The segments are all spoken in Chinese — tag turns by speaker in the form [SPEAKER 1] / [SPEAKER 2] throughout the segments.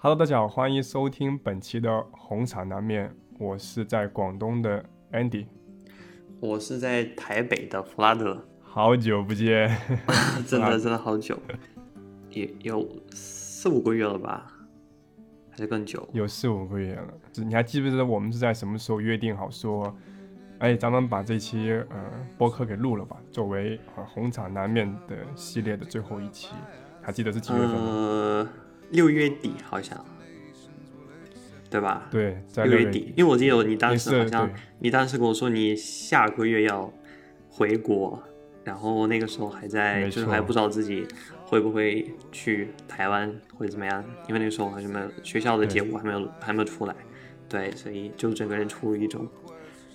[SPEAKER 1] Hello，大家好，欢迎收听本期的红场南面，我是在广东的 Andy，
[SPEAKER 2] 我是在台北的弗拉德，
[SPEAKER 1] 好久不见，
[SPEAKER 2] 真的 真的好久，也有四五个月了吧，还是更久？
[SPEAKER 1] 有四五个月了。你还记不记得我们是在什么时候约定好说，哎，咱们把这期呃播客给录了吧，作为呃红场南面的系列的最后一期，还记得是几月份
[SPEAKER 2] 吗？六月底好像，对吧？
[SPEAKER 1] 对，在
[SPEAKER 2] 六
[SPEAKER 1] 月
[SPEAKER 2] 底，因为我记得你当时好像，你当时跟我说你下个月要回国，然后那个时候还在，就是还不知道自己会不会去台湾或者怎么样，因为那个时候还没有学校的结果还没有还没有出来，对，所以就整个人处于一种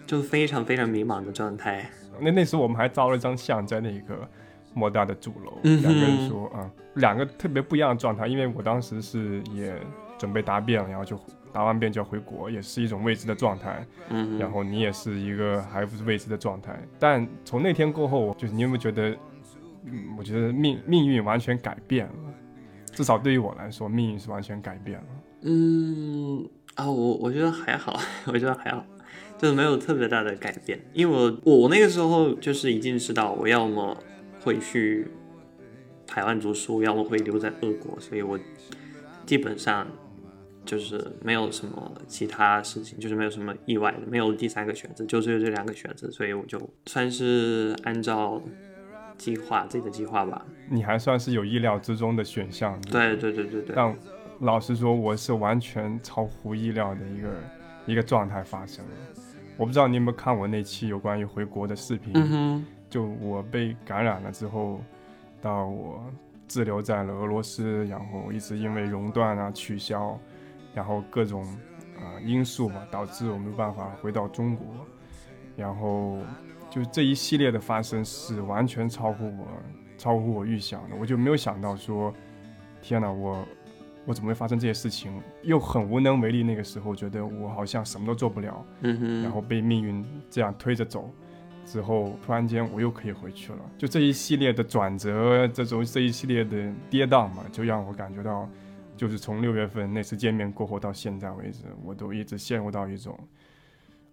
[SPEAKER 2] 就非常非常迷茫的状态。
[SPEAKER 1] 那那时候我们还照了一张相在那个。莫大的主楼，两个人说啊，两个特别不一样的状态。因为我当时是也准备答辩了，然后就答完辩就要回国，也是一种未知的状态。
[SPEAKER 2] 嗯，
[SPEAKER 1] 然后你也是一个还不是未知的状态。但从那天过后，就是你有没有觉得，嗯，我觉得命命运完全改变了，至少对于我来说，命运是完全改变了。
[SPEAKER 2] 嗯啊，我我觉得还好，我觉得还好，就是没有特别大的改变。因为我我那个时候就是已经知道我要么。会去台湾读书，要么会留在俄国，所以我基本上就是没有什么其他事情，就是没有什么意外的，没有第三个选择，就只有这两个选择，所以我就算是按照计划自己的计划吧。
[SPEAKER 1] 你还算是有意料之中的选项。
[SPEAKER 2] 对对对对对。
[SPEAKER 1] 但老实说，我是完全超乎意料的一个一个状态发生了。我不知道你有没有看我那期有关于回国的视频。
[SPEAKER 2] 嗯哼。
[SPEAKER 1] 就我被感染了之后，到我滞留在了俄罗斯，然后一直因为熔断啊取消，然后各种啊因素嘛，导致我没有办法回到中国，然后就这一系列的发生是完全超乎我超乎我预想的，我就没有想到说，天哪，我我怎么会发生这些事情？又很无能为力，那个时候觉得我好像什么都做不了，然后被命运这样推着走。之后突然间我又可以回去了，就这一系列的转折，这种这一系列的跌宕嘛，就让我感觉到，就是从六月份那次见面过后到现在为止，我都一直陷入到一种，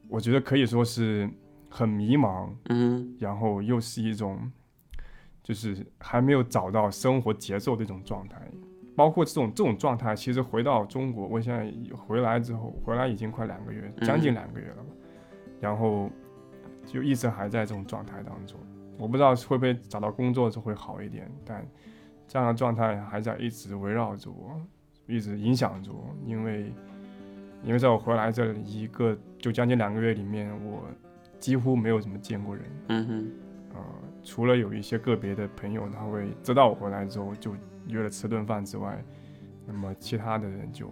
[SPEAKER 1] 我觉得可以说是很迷茫，
[SPEAKER 2] 嗯，
[SPEAKER 1] 然后又是一种，就是还没有找到生活节奏的一种状态，包括这种这种状态，其实回到中国，我现在回来之后，回来已经快两个月，将近两个月了然后。就一直还在这种状态当中，我不知道会不会找到工作就会好一点，但这样的状态还在一直围绕着我，一直影响着我。因为，因为在我回来这一个就将近两个月里面，我几乎没有怎么见过人。
[SPEAKER 2] 嗯哼，
[SPEAKER 1] 呃，除了有一些个别的朋友他会知道我回来之后就约了吃顿饭之外，那么其他的人就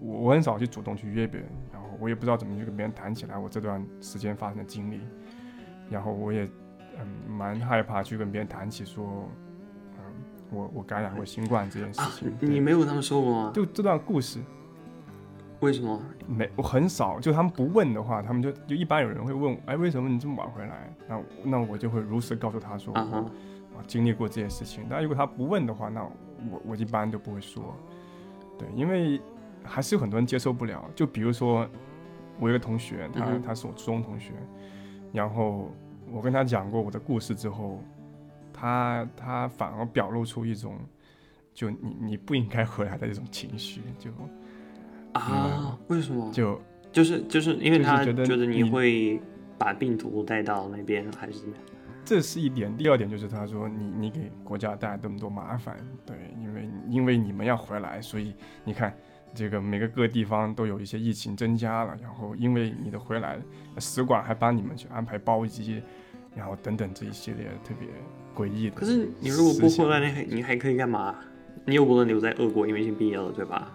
[SPEAKER 1] 我我很少去主动去约别人。然后我也不知道怎么去跟别人谈起来我这段时间发生的经历，然后我也嗯蛮害怕去跟别人谈起说，嗯我我感染过新冠这件事情。
[SPEAKER 2] 你没有跟他们说过吗？
[SPEAKER 1] 就这段故事，
[SPEAKER 2] 为什么？
[SPEAKER 1] 没我很少，就他们不问的话，他们就就一般有人会问，哎为什么你这么晚回来？那那我就会如实告诉他说，啊经历过这些事情。但如果他不问的话，那我我一般都不会说，对，因为还是有很多人接受不了，就比如说。我一个同学，他他是我初中同学，然后我跟他讲过我的故事之后，他他反而表露出一种，就你你不应该回来的这种情绪，就
[SPEAKER 2] 啊，为什么？
[SPEAKER 1] 就
[SPEAKER 2] 就是就是因为他觉
[SPEAKER 1] 得
[SPEAKER 2] 你会把病毒带到那边，还是怎么样？
[SPEAKER 1] 这是一点。第二点就是他说你你给国家带来这么多麻烦，对，因为因为你们要回来，所以你看。这个每个各地方都有一些疫情增加了，然后因为你的回来，使馆还帮你们去安排包机，然后等等这一系列特别诡异的。
[SPEAKER 2] 可是你如果不回来，你还你还可以干嘛？你又不能留在俄国，因为已经毕业了，对吧？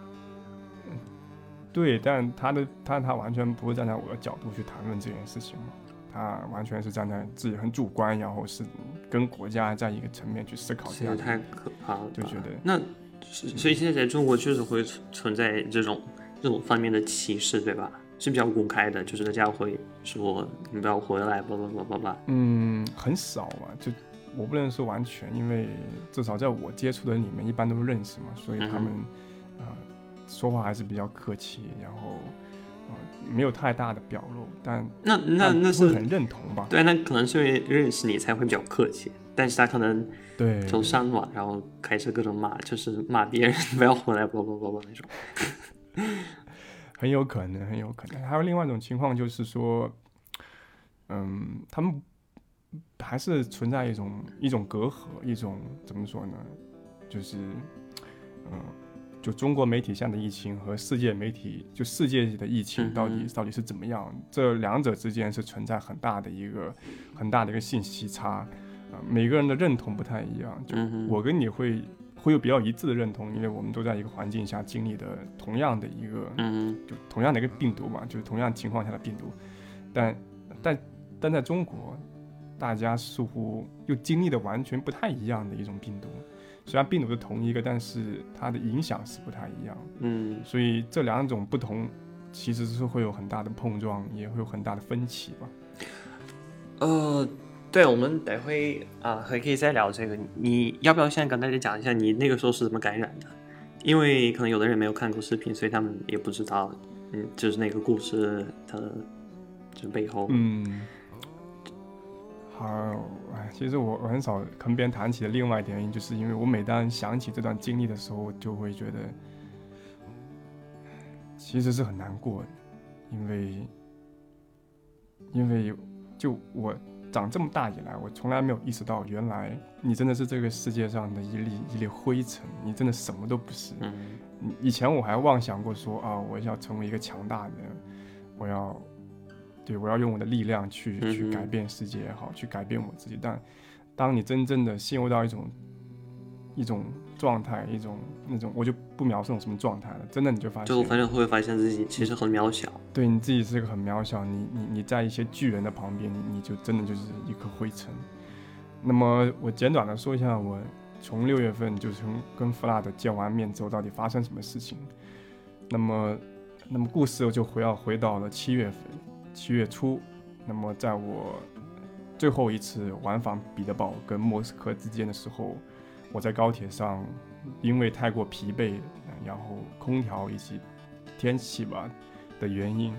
[SPEAKER 1] 对，但他的他他完全不会站在我的角度去谈论这件事情嘛，他完全是站在自己很主观，然后是跟国家在一个层面去思考。
[SPEAKER 2] 这样太可怕了，
[SPEAKER 1] 就觉得
[SPEAKER 2] 那。所以现在在中国确实会存在这种这种方面的歧视，对吧？是比较公开的，就是大家会说你不要回来，叭叭叭叭叭。
[SPEAKER 1] 嗯，很少嘛，就我不能说完全，因为至少在我接触的里面，一般都认识嘛，所以他们啊说话还是比较客气，然后呃没有太大的表露，但
[SPEAKER 2] 那那那是
[SPEAKER 1] 会很认同吧？
[SPEAKER 2] 对，那可能是因为认识你才会比较客气，但是他可能
[SPEAKER 1] 对，
[SPEAKER 2] 走上网，然后开始各种骂，就是骂别人不要回来，啵啵啵啵那种。
[SPEAKER 1] 很有可能，很有可能。还有另外一种情况就是说，嗯，他们还是存在一种一种隔阂，一种怎么说呢？就是，嗯，就中国媒体下的疫情和世界媒体，就世界的疫情到底、到底是怎么样？这两者之间是存在很大的一个很大的一个信息差，呃，每个人的认同不太一样。就我跟你会会有比较一致的认同，因为我们都在一个环境下经历的同样的一个
[SPEAKER 2] 嗯
[SPEAKER 1] 就同样的一个病毒嘛，就是同样情况下的病毒，但但但在中国，大家似乎又经历的完全不太一样的一种病毒。虽然病毒是同一个，但是它的影响是不太一样，
[SPEAKER 2] 嗯
[SPEAKER 1] 所以这两种不同其实是会有很大的碰撞，也会有很大的分歧吧。
[SPEAKER 2] 呃，对，我们等会啊还可以再聊这个。你要不要现在跟大家讲一下你那个时候是怎么感染的？因为可能有的人没有看过视频，所以他们也不知道，嗯，就是那个故事它的就背后。
[SPEAKER 1] 嗯，好，哎，其实我我很少跟别人谈起的另外一点原因，就是因为我每当想起这段经历的时候，就会觉得其实是很难过的，因为因为就我长这么大以来，我从来没有意识到，原来你真的是这个世界上的一粒一粒灰尘，你真的什么都不是。以前我还妄想过说啊，我要成为一个强大的人，我要，对我要用我的力量去去改变世界也好，去改变我自己。但当你真正的陷入到一种一种状态，一种那种，我就不描述那种什么状态了。真的你就发现
[SPEAKER 2] 就
[SPEAKER 1] 现，
[SPEAKER 2] 反正会发现自己其实很渺小。
[SPEAKER 1] 对你自己是个很渺小，你你你在一些巨人的旁边，你你就真的就是一颗灰尘。那么我简短的说一下，我从六月份就从跟弗拉德见完面之后，到底发生什么事情。那么，那么故事就回要回到了七月份，七月初。那么在我最后一次往返彼得堡跟莫斯科之间的时候，我在高铁上因为太过疲惫，然后空调以及天气吧的原因，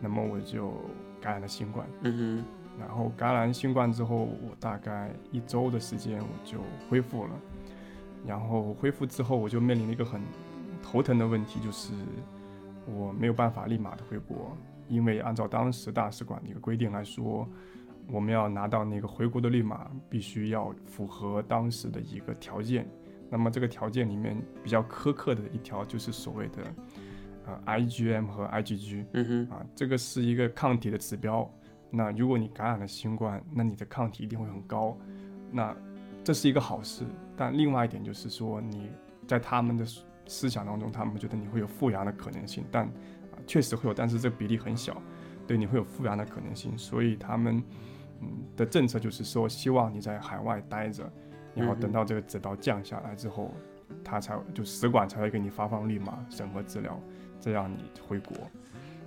[SPEAKER 1] 那么我就感染了新冠。
[SPEAKER 2] 嗯
[SPEAKER 1] 然后感染新冠之后，我大概一周的时间我就恢复了。然后恢复之后，我就面临了一个很头疼的问题，就是我没有办法立马的回国，因为按照当时大使馆的一个规定来说，我们要拿到那个回国的绿码，必须要符合当时的一个条件。那么这个条件里面比较苛刻的一条就是所谓的呃 IgM 和 IgG。
[SPEAKER 2] 哼嗯哼
[SPEAKER 1] 啊，这个是一个抗体的指标。那如果你感染了新冠，那你的抗体一定会很高。那这是一个好事，但另外一点就是说，你在他们的思思想当中，他们觉得你会有复阳的可能性，但啊确实会有，但是这个比例很小，对你会有复阳的可能性。所以他们嗯的政策就是说，希望你在海外待着，然后等到这个指标降下来之后，他才就使馆才会给你发放绿码审核资料，这样你回国。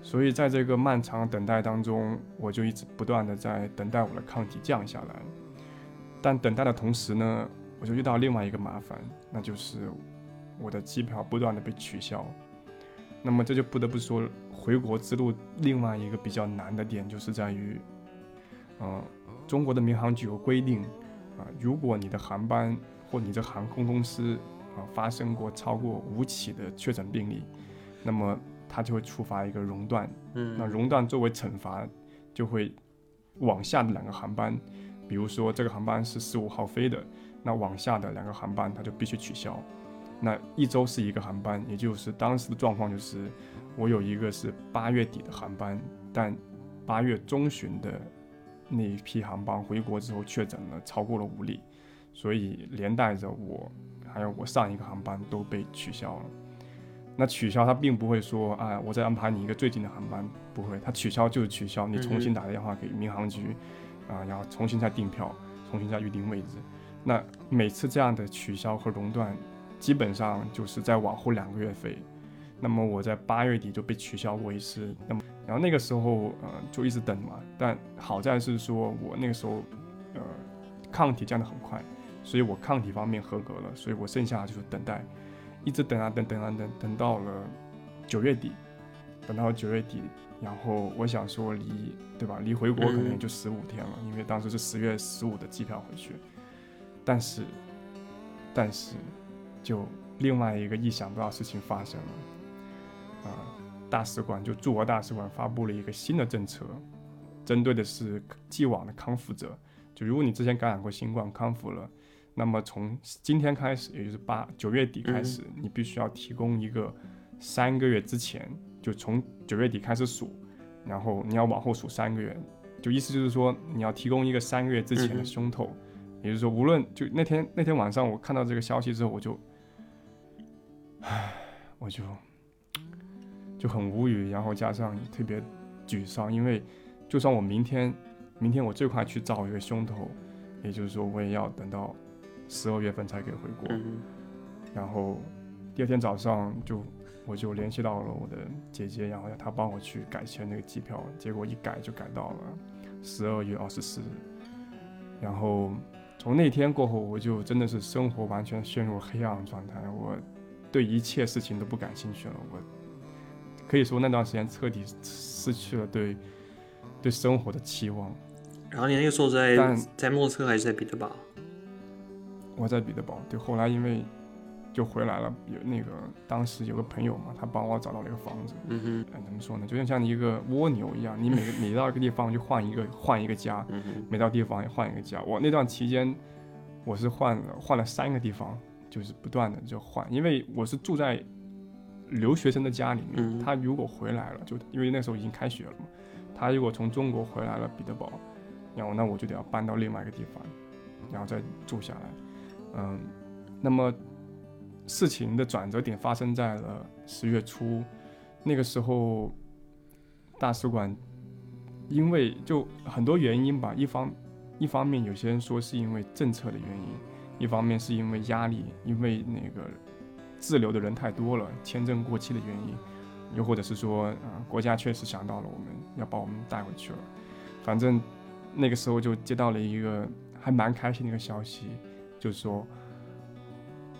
[SPEAKER 1] 所以在这个漫长等待当中，我就一直不断的在等待我的抗体降下来。但等待的同时呢，我就遇到另外一个麻烦，那就是我的机票不断的被取消。那么这就不得不说，回国之路另外一个比较难的点，就是在于，呃，中国的民航局有规定，啊、如果你的航班或你的航空公司啊、发生过超过五起的确诊病例，那么它就会触发一个熔断。
[SPEAKER 2] 嗯，
[SPEAKER 1] 那熔断作为惩罚，就会往下的两个航班，比如说这个航班是十五号飞的，那往下的两个航班它就必须取消。那一周是一个航班，也就是当时的状况就是，我有一个是八月底的航班，但八月中旬的那一批航班回国之后确诊了超过了五例，所以连带着我还有我上一个航班都被取消了。那取消他并不会说啊，我再安排你一个最近的航班，不会，他取消就是取消，你重新打电话给民航局，啊，然后重新再订票，重新再预定位置。那每次这样的取消和熔断，基本上就是在往后两个月飞。那么我在八月底就被取消过一次，那么然后那个时候呃就一直等嘛，但好在是说我那个时候呃抗体降得很快，所以我抗体方面合格了，所以我剩下就是等待。一直等啊等等啊等，等到了九月底，等到九月底，然后我想说离对吧，离回国可能也就十五天了，因为当时是十月十五的机票回去，但是，但是，就另外一个意想不到事情发生了，啊，大使馆就驻俄大使馆发布了一个新的政策，针对的是既往的康复者。就如果你之前感染过新冠康复了，那么从今天开始，也就是八九月底开始，你必须要提供一个三个月之前，就从九月底开始数，然后你要往后数三个月，就意思就是说你要提供一个三个月之前的胸透，也就是说无论就那天那天晚上我看到这个消息之后，我就，唉，我就就很无语，然后加上特别沮丧，因为就算我明天。明天我最快去找一个胸头，也就是说我也要等到十二月份才可以回国。然后第二天早上就我就联系到了我的姐姐，然后要她帮我去改签那个机票。结果一改就改到了十二月二十四日。然后从那天过后，我就真的是生活完全陷入黑暗状态，我对一切事情都不感兴趣了。我可以说那段时间彻底失去了对对生活的期望。
[SPEAKER 2] 然后你那个时候在在莫斯科还是在彼得堡？
[SPEAKER 1] 我在彼得堡。对，后来因为就回来了，有那个当时有个朋友嘛，他帮我找到了一个房子。
[SPEAKER 2] 嗯哼。
[SPEAKER 1] 哎，怎么说呢？就像像一个蜗牛一样，你每 每到一个地方就换一个换一个家，每到地方也换一个家。我那段期间我是换了换了三个地方，就是不断的就换，因为我是住在留学生的家里面。他如果回来了，就因为那时候已经开学了嘛，他如果从中国回来了彼得堡。然后那我就得要搬到另外一个地方，然后再住下来。嗯，那么事情的转折点发生在了十月初，那个时候大使馆因为就很多原因吧，一方一方面有些人说是因为政策的原因，一方面是因为压力，因为那个滞留的人太多了，签证过期的原因，又或者是说啊国家确实想到了我们要把我们带回去了，反正。那个时候就接到了一个还蛮开心的一个消息，就是说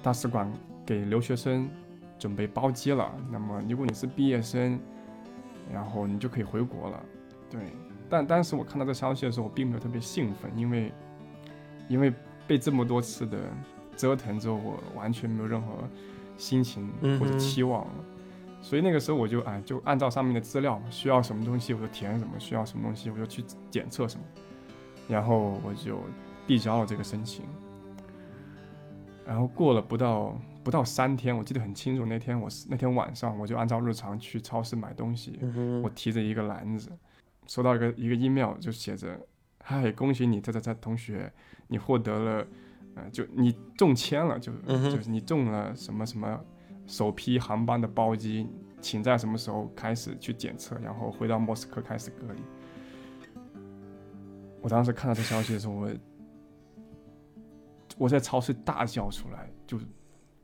[SPEAKER 1] 大使馆给留学生准备包机了。那么如果你是毕业生，然后你就可以回国了。对，但当时我看到这消息的时候，我并没有特别兴奋，因为因为被这么多次的折腾之后，我完全没有任何心情或者期望了。所以那个时候我就哎，就按照上面的资料，需要什么东西我就填什么，需要什么东西我就去检测什么，然后我就递交了这个申请。然后过了不到不到三天，我记得很清楚，那天我是那天晚上我就按照日常去超市买东西，我提着一个篮子，收到一个一个 email，就写着，嗨，恭喜你，这这这同学，你获得了，呃，就你中签了，就就是你中了什么什么。首批航班的包机，请在什么时候开始去检测，然后回到莫斯科开始隔离。我当时看到这消息的时候，我我在超市大叫出来，就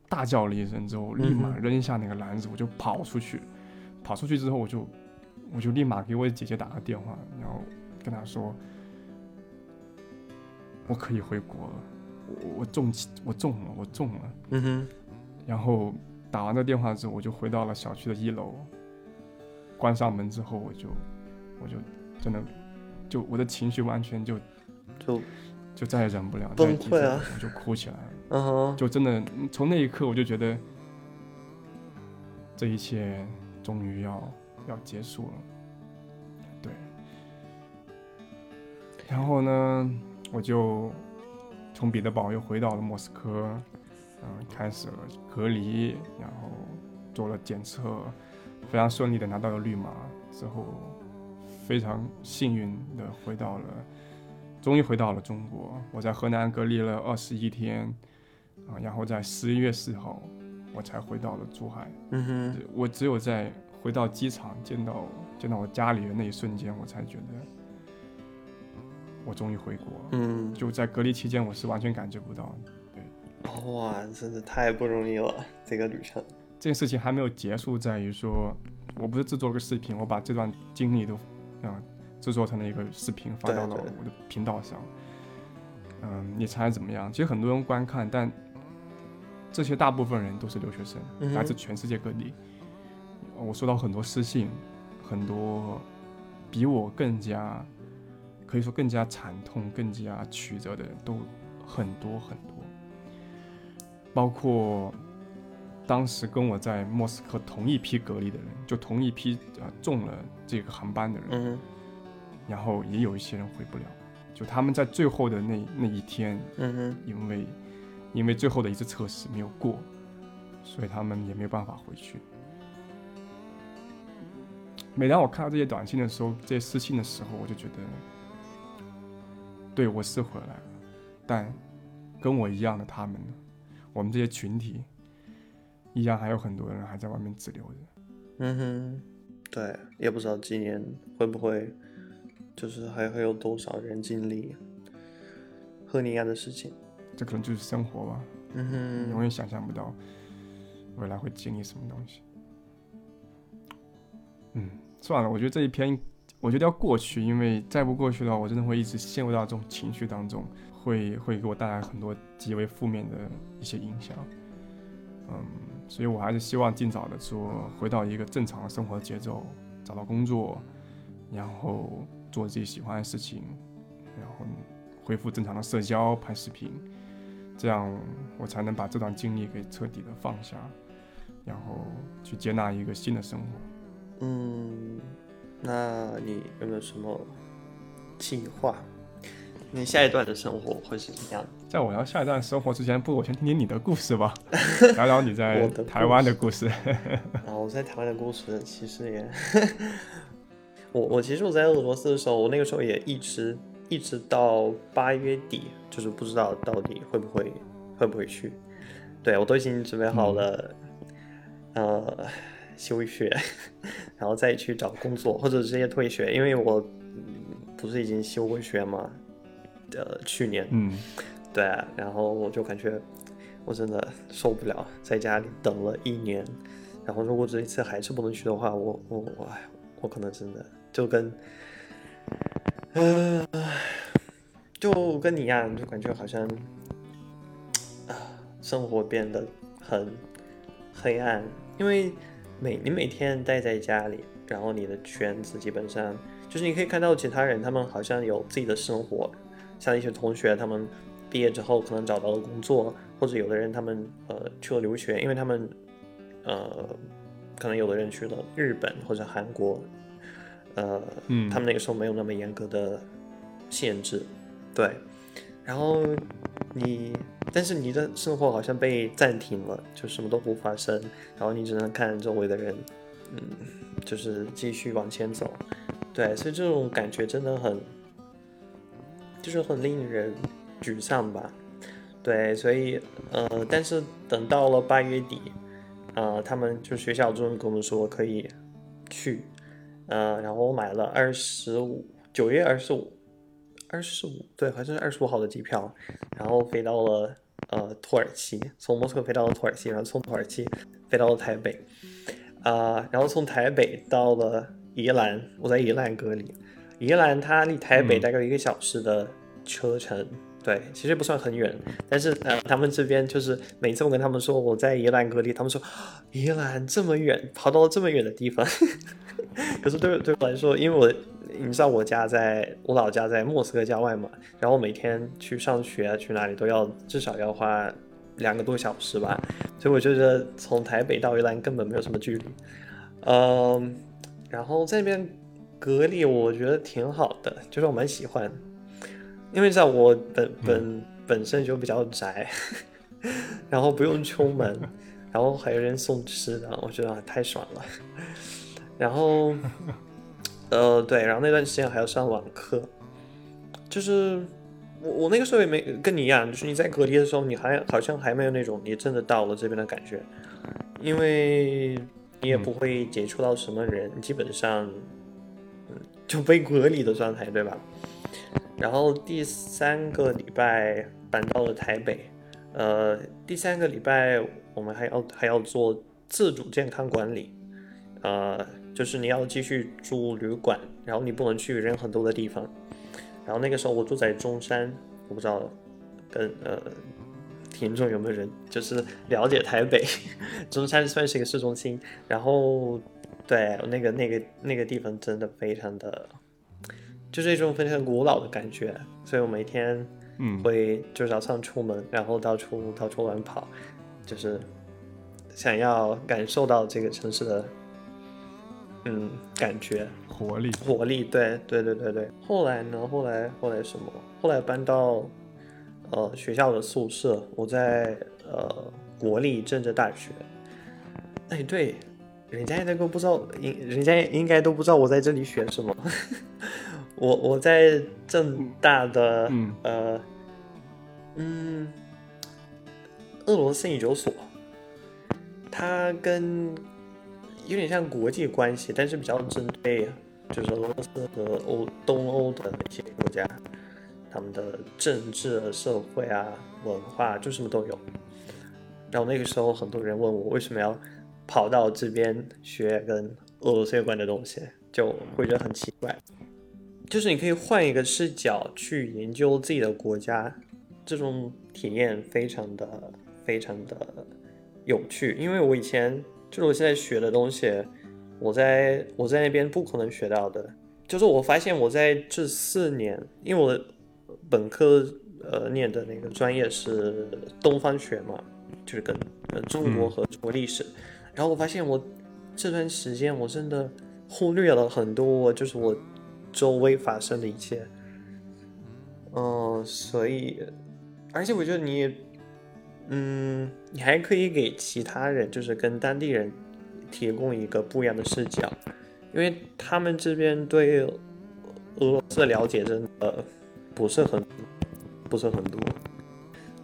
[SPEAKER 1] 大叫了一声之后，立马扔下那个篮子，我就跑出去。跑出去之后，我就我就立马给我姐姐打了电话，然后跟她说，我可以回国了，我我中我中了，我中了。
[SPEAKER 2] 嗯哼，
[SPEAKER 1] 然后。打完这电话之后，我就回到了小区的一楼。关上门之后，我就，我就真的，就我的情绪完全就，
[SPEAKER 2] 就，
[SPEAKER 1] 就再也忍不了，
[SPEAKER 2] 崩溃啊！
[SPEAKER 1] 我就哭起来了。
[SPEAKER 2] 嗯哼。
[SPEAKER 1] 就真的从那一刻，我就觉得，这一切终于要要结束了。对。然后呢，我就从彼得堡又回到了莫斯科。嗯，开始了隔离，然后做了检测，非常顺利的拿到了绿码之后，非常幸运的回到了，终于回到了中国。我在河南隔离了二十一天，啊，然后在十一月四号，我才回到了珠海。
[SPEAKER 2] 嗯哼，
[SPEAKER 1] 我只有在回到机场见到见到我家里人那一瞬间，我才觉得我终于回国。
[SPEAKER 2] 嗯，
[SPEAKER 1] 就在隔离期间，我是完全感觉不到。
[SPEAKER 2] 对哇，真是太不容易了，这个旅程。
[SPEAKER 1] 这件事情还没有结束，在于说，我不是制作了个视频，我把这段经历都，啊，制作成了一个视频发到了我的频道上。嗯，你猜怎么样？其实很多人观看，但这些大部分人都是留学生，
[SPEAKER 2] 嗯
[SPEAKER 1] 来自全世界各地。我收到很多私信，很多比我更加可以说更加惨痛、更加曲折的人都很多很多，包括当时跟我在莫斯科同一批隔离的人，就同一批呃中了这个航班的人，
[SPEAKER 2] 嗯
[SPEAKER 1] 然后也有一些人回不了，就他们在最后的那那一天，
[SPEAKER 2] 哼，嗯，
[SPEAKER 1] 因为因为最后的一次测试没有过，所以他们也没有办法回去。每当我看到这些短信的时候，这些私信的时候，我就觉得，对我是回来了，但跟我一样的他们呢？我们这些群体，依然还有很多人还在外面滞留着。
[SPEAKER 2] 嗯哼，对，也不知道今年会不会，就是还会有多少人经历和你一样的事情。
[SPEAKER 1] 这可能就是生活吧，
[SPEAKER 2] 嗯哼，
[SPEAKER 1] 永远想象不到未来会经历什么东西。嗯，算了，我觉得这一篇，我觉得要过去，因为再不过去的话，我真的会一直陷入到这种情绪当中，会会给我带来很多极为负面的一些影响。嗯，所以我还是希望尽早的说回到一个正常的生活节奏，找到工作，然后做自己喜欢的事情，然后恢复正常的社交、拍视频，这样我才能把这段经历给彻底的放下，然后去接纳一个新的生活。
[SPEAKER 2] 嗯，那你有没有什么计划？你下一段的生活会是怎么样的？
[SPEAKER 1] 在我要下一段生活之前，不如我先听听你的故事吧，聊聊你在台湾的故事。
[SPEAKER 2] 我在台湾的故事其实也，我我其实我在俄罗斯的时候，我那个时候也一直一直到八月底，就是不知道到底会不会会不会去。对我都已经准备好了，呃，休学，然后再去找工作，或者直接退学，因为我、嗯不是已经休过学嘛，呃，去年，
[SPEAKER 1] 嗯，
[SPEAKER 2] 对啊，然后我就感觉我真的受不了，在家里等了一年，然后如果这一次还是不能去的话，我我我哎，我可能真的就跟，呃，就跟你一样，就感觉好像啊，生活变得很黑暗，因为每你每天待在家里，然后你的圈子基本上就是你可以看到其他人，他们好像有自己的生活，像一些同学，他们毕业之后可能找到了工作，或者有的人他们呃去了留学，因为他们呃可能有的人去了日本或者韩国，呃，
[SPEAKER 1] 嗯
[SPEAKER 2] 他们那个时候没有那么严格的限制，对，然后你但是你的生活好像被暂停了，就什么都不发生，然后你只能看周围的人，嗯，就是继续往前走，对，所以这种感觉真的很。就是很令人沮丧吧。对，所以呃，但是等到了八月底，呃，他们就学校终于跟我们说可以去，呃，然后我买了二十五，九月二十五，二十五，对，好像是二十五号的机票，然后飞到了呃土耳其，从莫斯科飞到了土耳其，然后从土耳其飞到了台北，啊、然后从台北到了宜兰，我在宜兰隔离。宜兰它离台北
[SPEAKER 1] 嗯
[SPEAKER 2] 大概一个小时的车程，对，其实不算很远，但是呃，他们这边就是每次我跟他们说我在宜兰隔离，他们说宜兰这么远，跑到了这么远的地方。可是对对我来说，因为我你知道我家在我老家在莫斯科郊外嘛，然后每天去上学啊去哪里都要至少要花两个多小时吧，所以我觉得从台北到宜兰根本没有什么距离。嗯，然后在那边隔离，我觉得挺好的，就是我蛮喜欢，因为在我本本、本身就比较宅，然后不用出门，然后还有人送吃的，我觉得、啊、太爽了。然后，呃，对，然后那段时间还要上网课，就是我我那个时候也没跟你一样，就是你在隔离的时候，你还好像还没有那种你真的到了这边的感觉，因为你也不会接触到什么人，基本上嗯就被隔离的状态，对吧？然后第三个礼拜搬到了台北，呃，第三个礼拜我们还要还要做自主健康管理，呃，就是你要继续住旅馆，然后你不能去人很多的地方。然后那个时候我住在中山，我不知道跟呃听众有没有人就是了解台北？中山算是一个市中心，然后对那个那个那个地方真的非常的，就是一种非常古老的感觉，所以我每天
[SPEAKER 1] 嗯，
[SPEAKER 2] 会就早上出门，然后到处到处乱跑，就是想要感受到这个城市的嗯感觉。
[SPEAKER 1] 活力，
[SPEAKER 2] 活力，对对对对对。后来呢？后来后来什么？后来搬到呃学校的宿舍，我在呃国立政治大学。哎，对，人家那个不知道，应人家应该都不知道我在这里学什么。我我在正大的
[SPEAKER 1] 嗯
[SPEAKER 2] 呃嗯俄罗斯研究所，它跟有点像国际关系，但是比较针对就是俄罗斯和欧东欧的那些国家，他们的政治、社会啊、文化就什么都有。然后那个时候，很多人问我为什么要跑到这边学跟俄罗斯有关的东西，就会觉得很奇怪。就是你可以换一个视角去研究自己的国家，这种体验非常的非常的有趣。因为我以前就是我现在学的东西，我在我在那边不可能学到的。就是我发现我在这四年，因为我本科呃念的那个专业是东方学嘛，就是跟呃中国和中国历史，然后我发现我这段时间我真的忽略了很多，就是我周围发生的一切。嗯，所以，而且我觉得你，嗯，你还可以给其他人，就是跟当地人提供一个不一样的视角，因为他们这边对俄罗斯的了解真的不是很不是很多。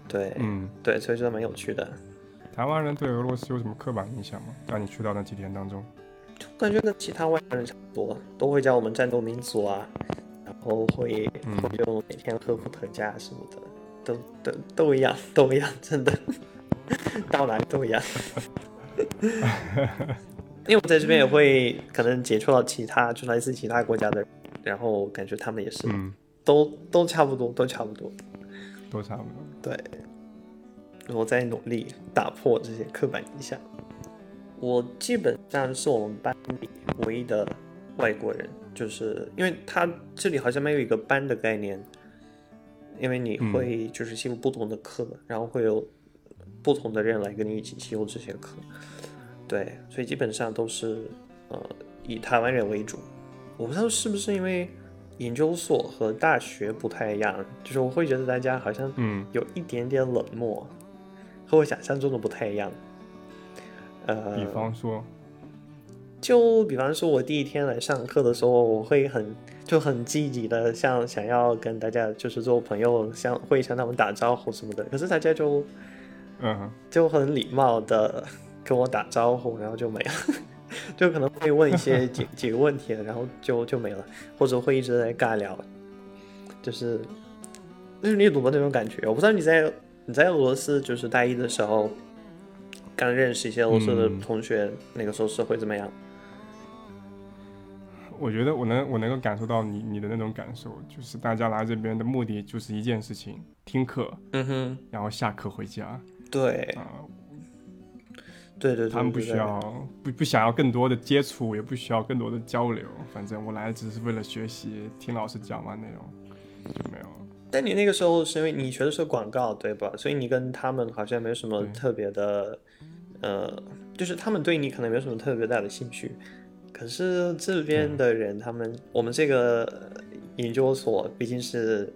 [SPEAKER 2] 对，
[SPEAKER 1] 嗯，
[SPEAKER 2] 对，所以觉得蛮有趣的。
[SPEAKER 1] 台湾人对俄罗斯有什么刻板印象吗？在你去到那几天当中，
[SPEAKER 2] 感觉跟其他外国人差不多，都会叫我们战斗民族啊，然后会
[SPEAKER 1] 嗯
[SPEAKER 2] 会用每天喝伏特加什么的，都都都一样，都一样，真的，到哪里都一样。因为我在这边也会可能接触到其他就来自其他国家的人，然后感觉他们也是、
[SPEAKER 1] 嗯，
[SPEAKER 2] 都都差不多，都差不多。
[SPEAKER 1] 都差不多。
[SPEAKER 2] 对，我在努力打破这些刻板印象。我基本上是我们班里唯一的外国人，就是因为他这里好像没有一个班的概念，因为你会就是修不同的课，然后会有不同的人来跟你一起修这些课。对，所以基本上都是呃以台湾人为主。我不知道是不是因为研究所和大学不太一样，就是我会觉得大家好像
[SPEAKER 1] 嗯
[SPEAKER 2] 有一点点冷漠，和我想象中的不太一样。呃，
[SPEAKER 1] 比方说，
[SPEAKER 2] 就比方说，我第一天来上课的时候，我会很就很积极的，像想要跟大家就是做朋友，像会向他们打招呼什么的。可是大家就
[SPEAKER 1] 嗯，
[SPEAKER 2] 就很礼貌的 跟我打招呼，然后就没了，就可能会问一些几几个问题，然后就就没了，或者会一直在尬聊，就是就是你懂得那种感觉。我不知道你在你在俄罗斯就是大一的时候，刚认识一些欧洲的
[SPEAKER 1] 嗯。
[SPEAKER 2] 同学，那个时候是会怎么样？
[SPEAKER 1] 我觉得我能我能够感受到你你的那种感受，就是大家来这边的目的就是一件事情，听课，
[SPEAKER 2] 嗯哼，
[SPEAKER 1] 然后下课回家。
[SPEAKER 2] 对。
[SPEAKER 1] 啊、
[SPEAKER 2] 对对对，
[SPEAKER 1] 他们不需要不不想要更多的接触，也不需要更多的交流，反正我来只是为了学习，听老师讲完内容就没有。了。
[SPEAKER 2] 但你那个时候是因为你学的是广告，对吧？所以你跟他们好像没有什么特别的，呃，就是他们对你可能没有什么特别大的兴趣。可是这边的人，他们我们这个呃研究所毕竟是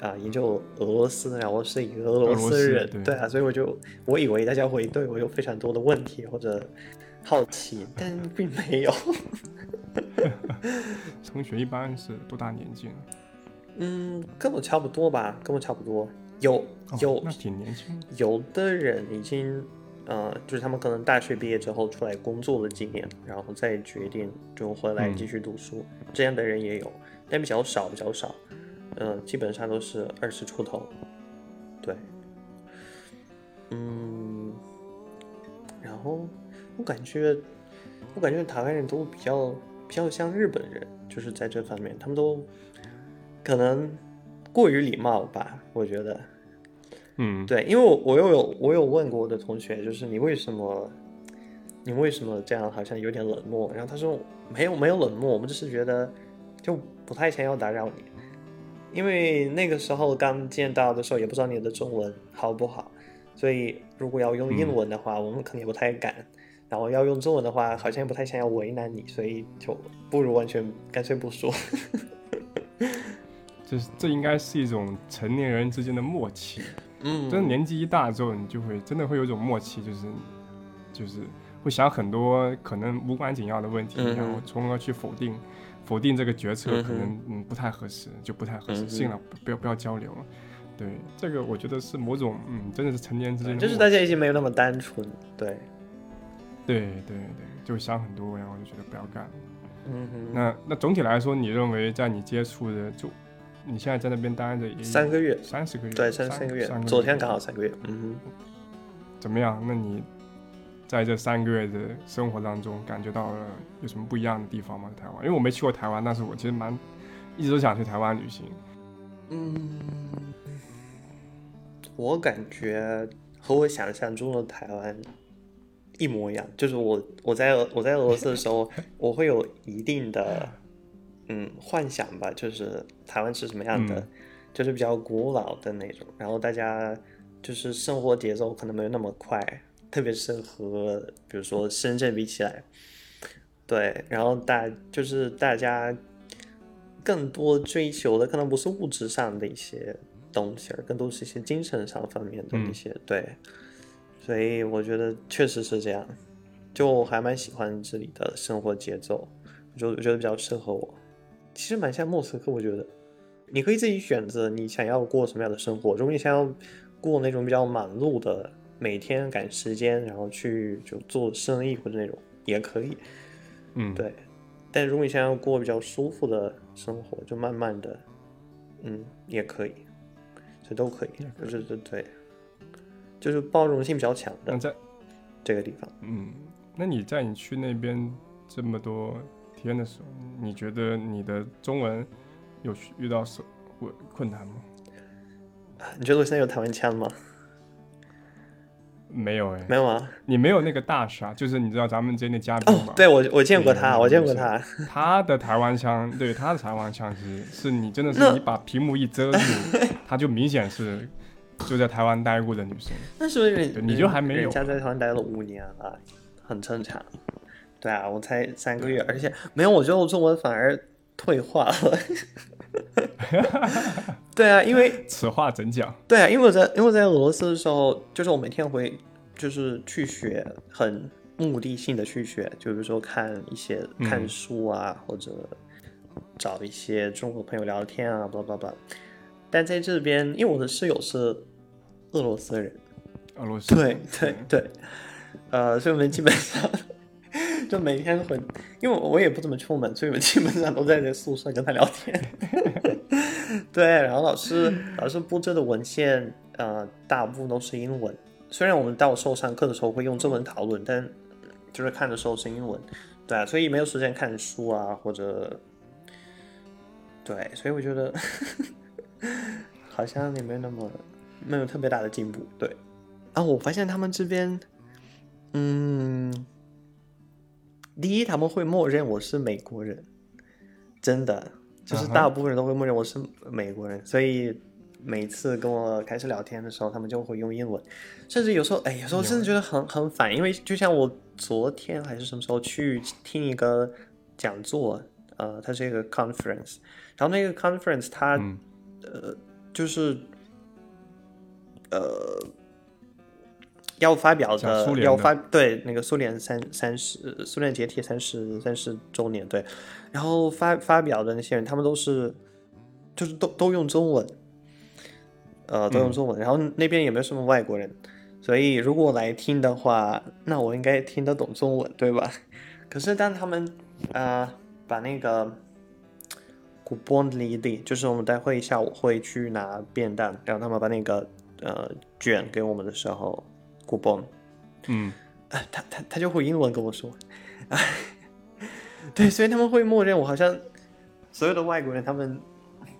[SPEAKER 2] 啊、研究俄罗斯，然后是一个俄罗
[SPEAKER 1] 斯
[SPEAKER 2] 斯人，
[SPEAKER 1] 对
[SPEAKER 2] 对啊，所以我就我以为大家会对我有非常多的问题或者好奇，但并没有。
[SPEAKER 1] 同学一般是多大年纪呢？
[SPEAKER 2] 嗯，跟我差不多吧，跟我差不多。有
[SPEAKER 1] 哦
[SPEAKER 2] 有
[SPEAKER 1] 那挺年轻。
[SPEAKER 2] 有的人已经，呃，就是他们可能大学毕业之后出来工作了几年，然后再决定就回来
[SPEAKER 1] 嗯
[SPEAKER 2] 继续读书，这样的人也有，但比较少，比较少。嗯、基本上都是二十出头。对，嗯，然后我感觉，我感觉台湾人都比较比较像日本人，就是在这方面，他们都可能过于礼貌吧，我觉得。
[SPEAKER 1] 嗯，
[SPEAKER 2] 对，因为我我又有我有问过我的同学，就是你为什么你为什么这样好像有点冷漠？然后他说没有没有冷漠，我们只是觉得就不太想要打扰你，因为那个时候刚见到的时候也不知道你的中文好不好，所以如果要用英文的话，我们肯定不太敢。然后要用中文的话，好像也不太想要为难你，所以就不如完全干脆不说。
[SPEAKER 1] 这这应该是一种成年人之间的默契。
[SPEAKER 2] 嗯，
[SPEAKER 1] 真的年纪一大之后，你就会真的会有一种默契，就是就是会想很多可能无关紧要的问题，
[SPEAKER 2] 嗯
[SPEAKER 1] 然后从而去否定否定这个决策，可能嗯不太合适，就不太合适，信了不要不要交流。了。对，这个我觉得是某种嗯，真的是成年之间的
[SPEAKER 2] 就是大家已经没有那么单纯，对，
[SPEAKER 1] 对对对，就想很多，然后就觉得不要干。了。
[SPEAKER 2] 嗯哼，
[SPEAKER 1] 那那总体来说，你认为在你接触的就你现在在那边待着也
[SPEAKER 2] 三个月，
[SPEAKER 1] 三十个月，
[SPEAKER 2] 对，三
[SPEAKER 1] 三
[SPEAKER 2] 三个月，昨天刚好三个月，嗯
[SPEAKER 1] 怎么样？那你在这三个月的生活当中，感觉到了有什么不一样的地方吗？在台湾，因为我没去过台湾，但是我其实蛮一直都想去台湾旅行。
[SPEAKER 2] 嗯，我感觉和我想象中的台湾一模一样，就是我我在我在俄罗斯的时候，我会有一定的嗯幻想吧，就是台湾是什么样的，
[SPEAKER 1] 嗯。
[SPEAKER 2] 就是比较古老的那种，然后大家就是生活节奏可能没有那么快，特别是和比如说深圳比起来，对，然后大就是大家更多追求的可能不是物质上的一些东西，而更多是一些精神上方面的一些、对，所以我觉得确实是这样，就我还蛮喜欢这里的生活节奏，我就我觉得比较适合我。其实蛮像莫斯科，我觉得你可以自己选择你想要过什么样的生活。如果你想要过那种比较忙碌的，每天赶时间，然后去就做生意或者那种也可以，
[SPEAKER 1] 嗯，，
[SPEAKER 2] 对。但如果你想要过比较舒服的生活，就慢慢的，嗯，也可以，这都可以，就是对对，就是包容性比较强的这个地方。
[SPEAKER 1] 嗯，那你在你去那边这么多天的时候，你觉得你的中文有遇到什困困难吗？
[SPEAKER 2] 你觉得我现在有台湾腔吗？
[SPEAKER 1] 没有哎、
[SPEAKER 2] 没有啊。
[SPEAKER 1] 你没有那个大傻，就是你知道咱们今天的嘉宾吗？
[SPEAKER 2] 哦，对我我见过他，我见过他。
[SPEAKER 1] 他的台湾腔，对他的台湾腔是是你真的是你把屏幕一遮住，他就明显是就在台湾待过的女生。
[SPEAKER 2] 那是不是
[SPEAKER 1] 你就还没有
[SPEAKER 2] 人家在台湾待了五年了，很正常。对啊，我才三个月，而且没有，我觉得我中文反而退化了。对啊，因为
[SPEAKER 1] 此话怎讲？
[SPEAKER 2] 对啊，因为我在因为我在俄罗斯的时候，就是我每天会就是去学，很目的性的去学，就比如说看一些
[SPEAKER 1] 嗯
[SPEAKER 2] 看书啊，或者找一些中国朋友聊天啊，巴拉巴拉。但在这边，因为我的室友是俄罗斯人，
[SPEAKER 1] 俄罗斯
[SPEAKER 2] 对对对，呃，所以我们基本上 就每天回，因为我也不怎么出门，所以我基本上都在这宿舍跟他聊天。对，然后老师 老师布置的文献，呃，大部分都是英文。虽然我们到时候上课的时候会用中文讨论，但就是看的时候是英文。对啊，所以没有时间看书啊，或者对，所以我觉得好像也没有那么没有特别大的进步。对。啊，我发现他们这边，嗯，第一他们会默认我是美国人，真的，就是大部分人都会默认我是美国人，所以每次跟我开始聊天的时候，他们就会用英文，甚至有时候，哎，有时候真的觉得很很烦，因为就像我昨天还是什么时候去听一个讲座，呃，它是一个 conference，然后那个 conference 它、
[SPEAKER 1] 嗯。
[SPEAKER 2] 呃就是呃要发表的要发对那个苏联三三十苏联解体三十三十周年对，然后发发表的那些人他们都是就是都都用中文，呃都用中文，然后那边也没有什么外国人，所以如果来听的话，那我应该听得懂中文对吧？可是当他们呃把那个古邦的一地，就是我们待会下午会去拿便当，然后他们把那个呃卷给我们的时候，古邦，
[SPEAKER 1] 嗯，
[SPEAKER 2] 啊，他他他就会英文跟我说，啊，对，所以他们会默认我好像所有的外国人他们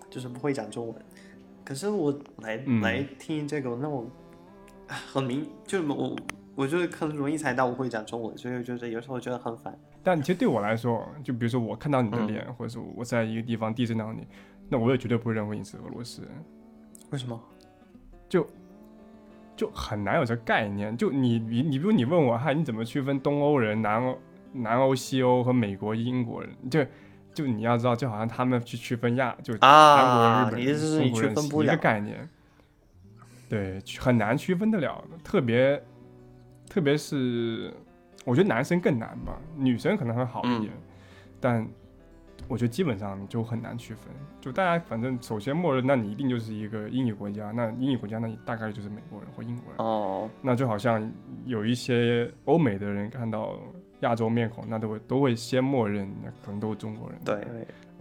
[SPEAKER 2] 就是不会讲中文，可是我来、
[SPEAKER 1] 嗯。
[SPEAKER 2] 来听这个，那我啊很明，就我我就是很容易猜到我会讲中文，所以就是有时候觉得很烦。
[SPEAKER 1] 但其实对我来说，就比如说我看到你的
[SPEAKER 2] 嗯。
[SPEAKER 1] 脸，或者说我在一个地方第一次到你，那我也绝对不会认为你是俄罗斯人，
[SPEAKER 2] 为什么？
[SPEAKER 1] 就就很难有这个概念。就你你你，比如你问我，嗨，你怎么区分东欧人、南欧、南欧、西欧和美国、英国人？就就你要知道，就好像他们去区分亚，就韩国日，本中国人一个？概念。对，很难区分得了，特别特别是我觉得男生更难吧，女生可能会好
[SPEAKER 2] 嗯
[SPEAKER 1] 一点，但我觉得基本上就很难区分。就大家反正首先默认，那你一定就是一个英语国家，那英语国家那你大概就是美国人或英国人。
[SPEAKER 2] 哦，
[SPEAKER 1] 那就好像有一些欧美的人看到亚洲面孔，那都会都会先默认那可能都是中国人。
[SPEAKER 2] 对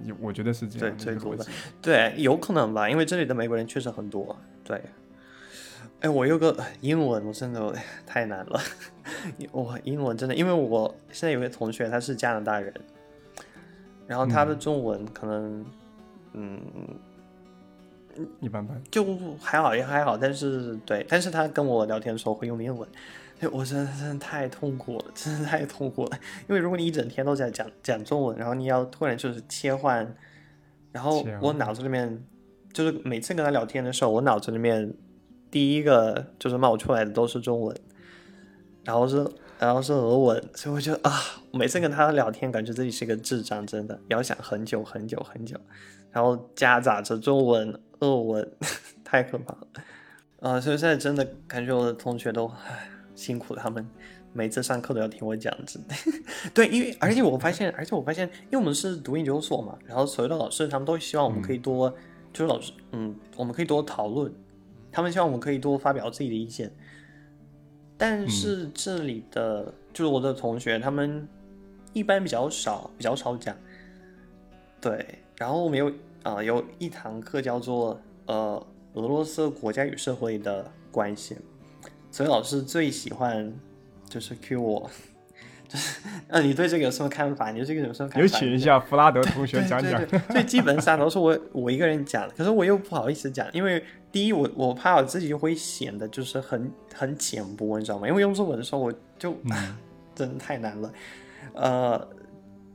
[SPEAKER 1] 有我觉得是这样
[SPEAKER 2] 最多的。对，有可能吧，因为这里的美国人确实很多。对，哎，我有个英文，我真的太难了。我英文真的，因为我现在有个同学他是加拿大人，然后他的中文可能，嗯，
[SPEAKER 1] 一般般。
[SPEAKER 2] 就还好也还好，但是对，但是他跟我聊天的时候会用英文，对我真的真的太痛苦了，真的太痛苦了。因为如果你一整天都在讲讲中文，然后你要突然就是切换，然后我脑子里面就是每次跟他聊天的时候，我脑子里面第一个就是冒出来的都是中文，然后是然后是俄文，所以我觉得啊，每次跟他聊天，感觉自己是个智障，真的要想很久很久很久。然后夹杂着中文、俄文，太可怕了。啊、所以现在真的感觉我的同学都唉辛苦他们，每次上课都要听我讲，真的。对，因为而且我发现，而且我发现，因为我们是读研究所嘛，然后所有的老师他们都希望我们可以多，就是老师，嗯，我们可以多讨论，他们希望我们可以多发表自己的意见。但是这里的、就是我的同学，他们一般比较少，比较少讲。对，然后我们有啊、有一堂课叫做呃俄罗斯国家与社会的关系，所以老师最喜欢就是 cue 我，就是呃你对这个有什么看法？你对这个有什么看法？
[SPEAKER 1] 有请一下弗拉德同学讲讲。
[SPEAKER 2] 对对对，所以基本上都是我我一个人讲，可是我又不好意思讲，因为第一我我怕我自己会显得就是很很浅薄，你知道吗？因为用中文的时候我就、
[SPEAKER 1] 嗯
[SPEAKER 2] 真的太难了。呃，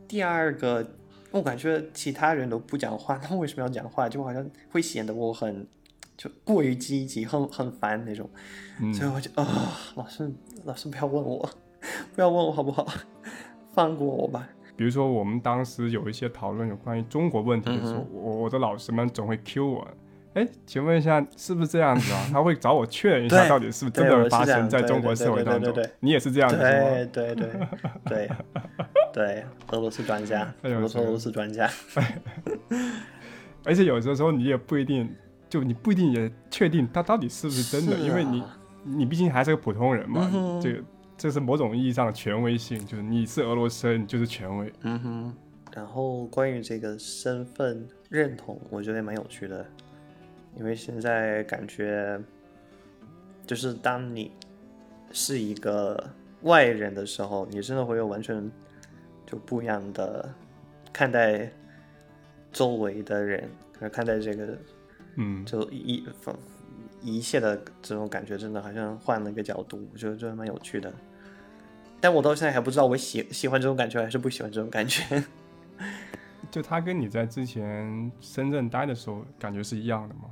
[SPEAKER 2] 第二个我感觉其他人都不讲话，那为什么要讲话？就好像会显得我很就过于积极，很很烦那种。
[SPEAKER 1] 嗯
[SPEAKER 2] 所以我就啊、老师老师不要问我，不要问我好不好？放过我吧。
[SPEAKER 1] 比如说我们当时有一些讨论有关于中国问题的
[SPEAKER 2] 嗯
[SPEAKER 1] 时候，我我的老师们总会 Q 我，哎，请问一下是不是这样子啊？他会找我确认一下到底是不是真的发生在中国社会当中。你也是这样子是吗？
[SPEAKER 2] 对对对对 对，俄罗斯专家，
[SPEAKER 1] 哎呦这个
[SPEAKER 2] 俄罗斯俄罗斯专家，
[SPEAKER 1] 而且有的时候你也不一定，就你不一定也确定他到底是不是真的，
[SPEAKER 2] 啊
[SPEAKER 1] 因为你你毕竟还是个普通人嘛，
[SPEAKER 2] 嗯
[SPEAKER 1] 这个这是某种意义上的权威性，就是你是俄罗斯人，你就是权威。
[SPEAKER 2] 嗯哼。然后关于这个身份认同，我觉得也蛮有趣的，因为现在感觉，就是当你是一个外人的时候，你真的会有完全就不一样的看待周围的人，和看待这个
[SPEAKER 1] 嗯，
[SPEAKER 2] 就一放一切的这种感觉，真的好像换了一个角度，我觉得真的蛮有趣的。但我到现在还不知道我喜喜欢这种感觉还是不喜欢这种感觉。
[SPEAKER 1] 就他跟你在之前深圳待的时候感觉是一样的吗？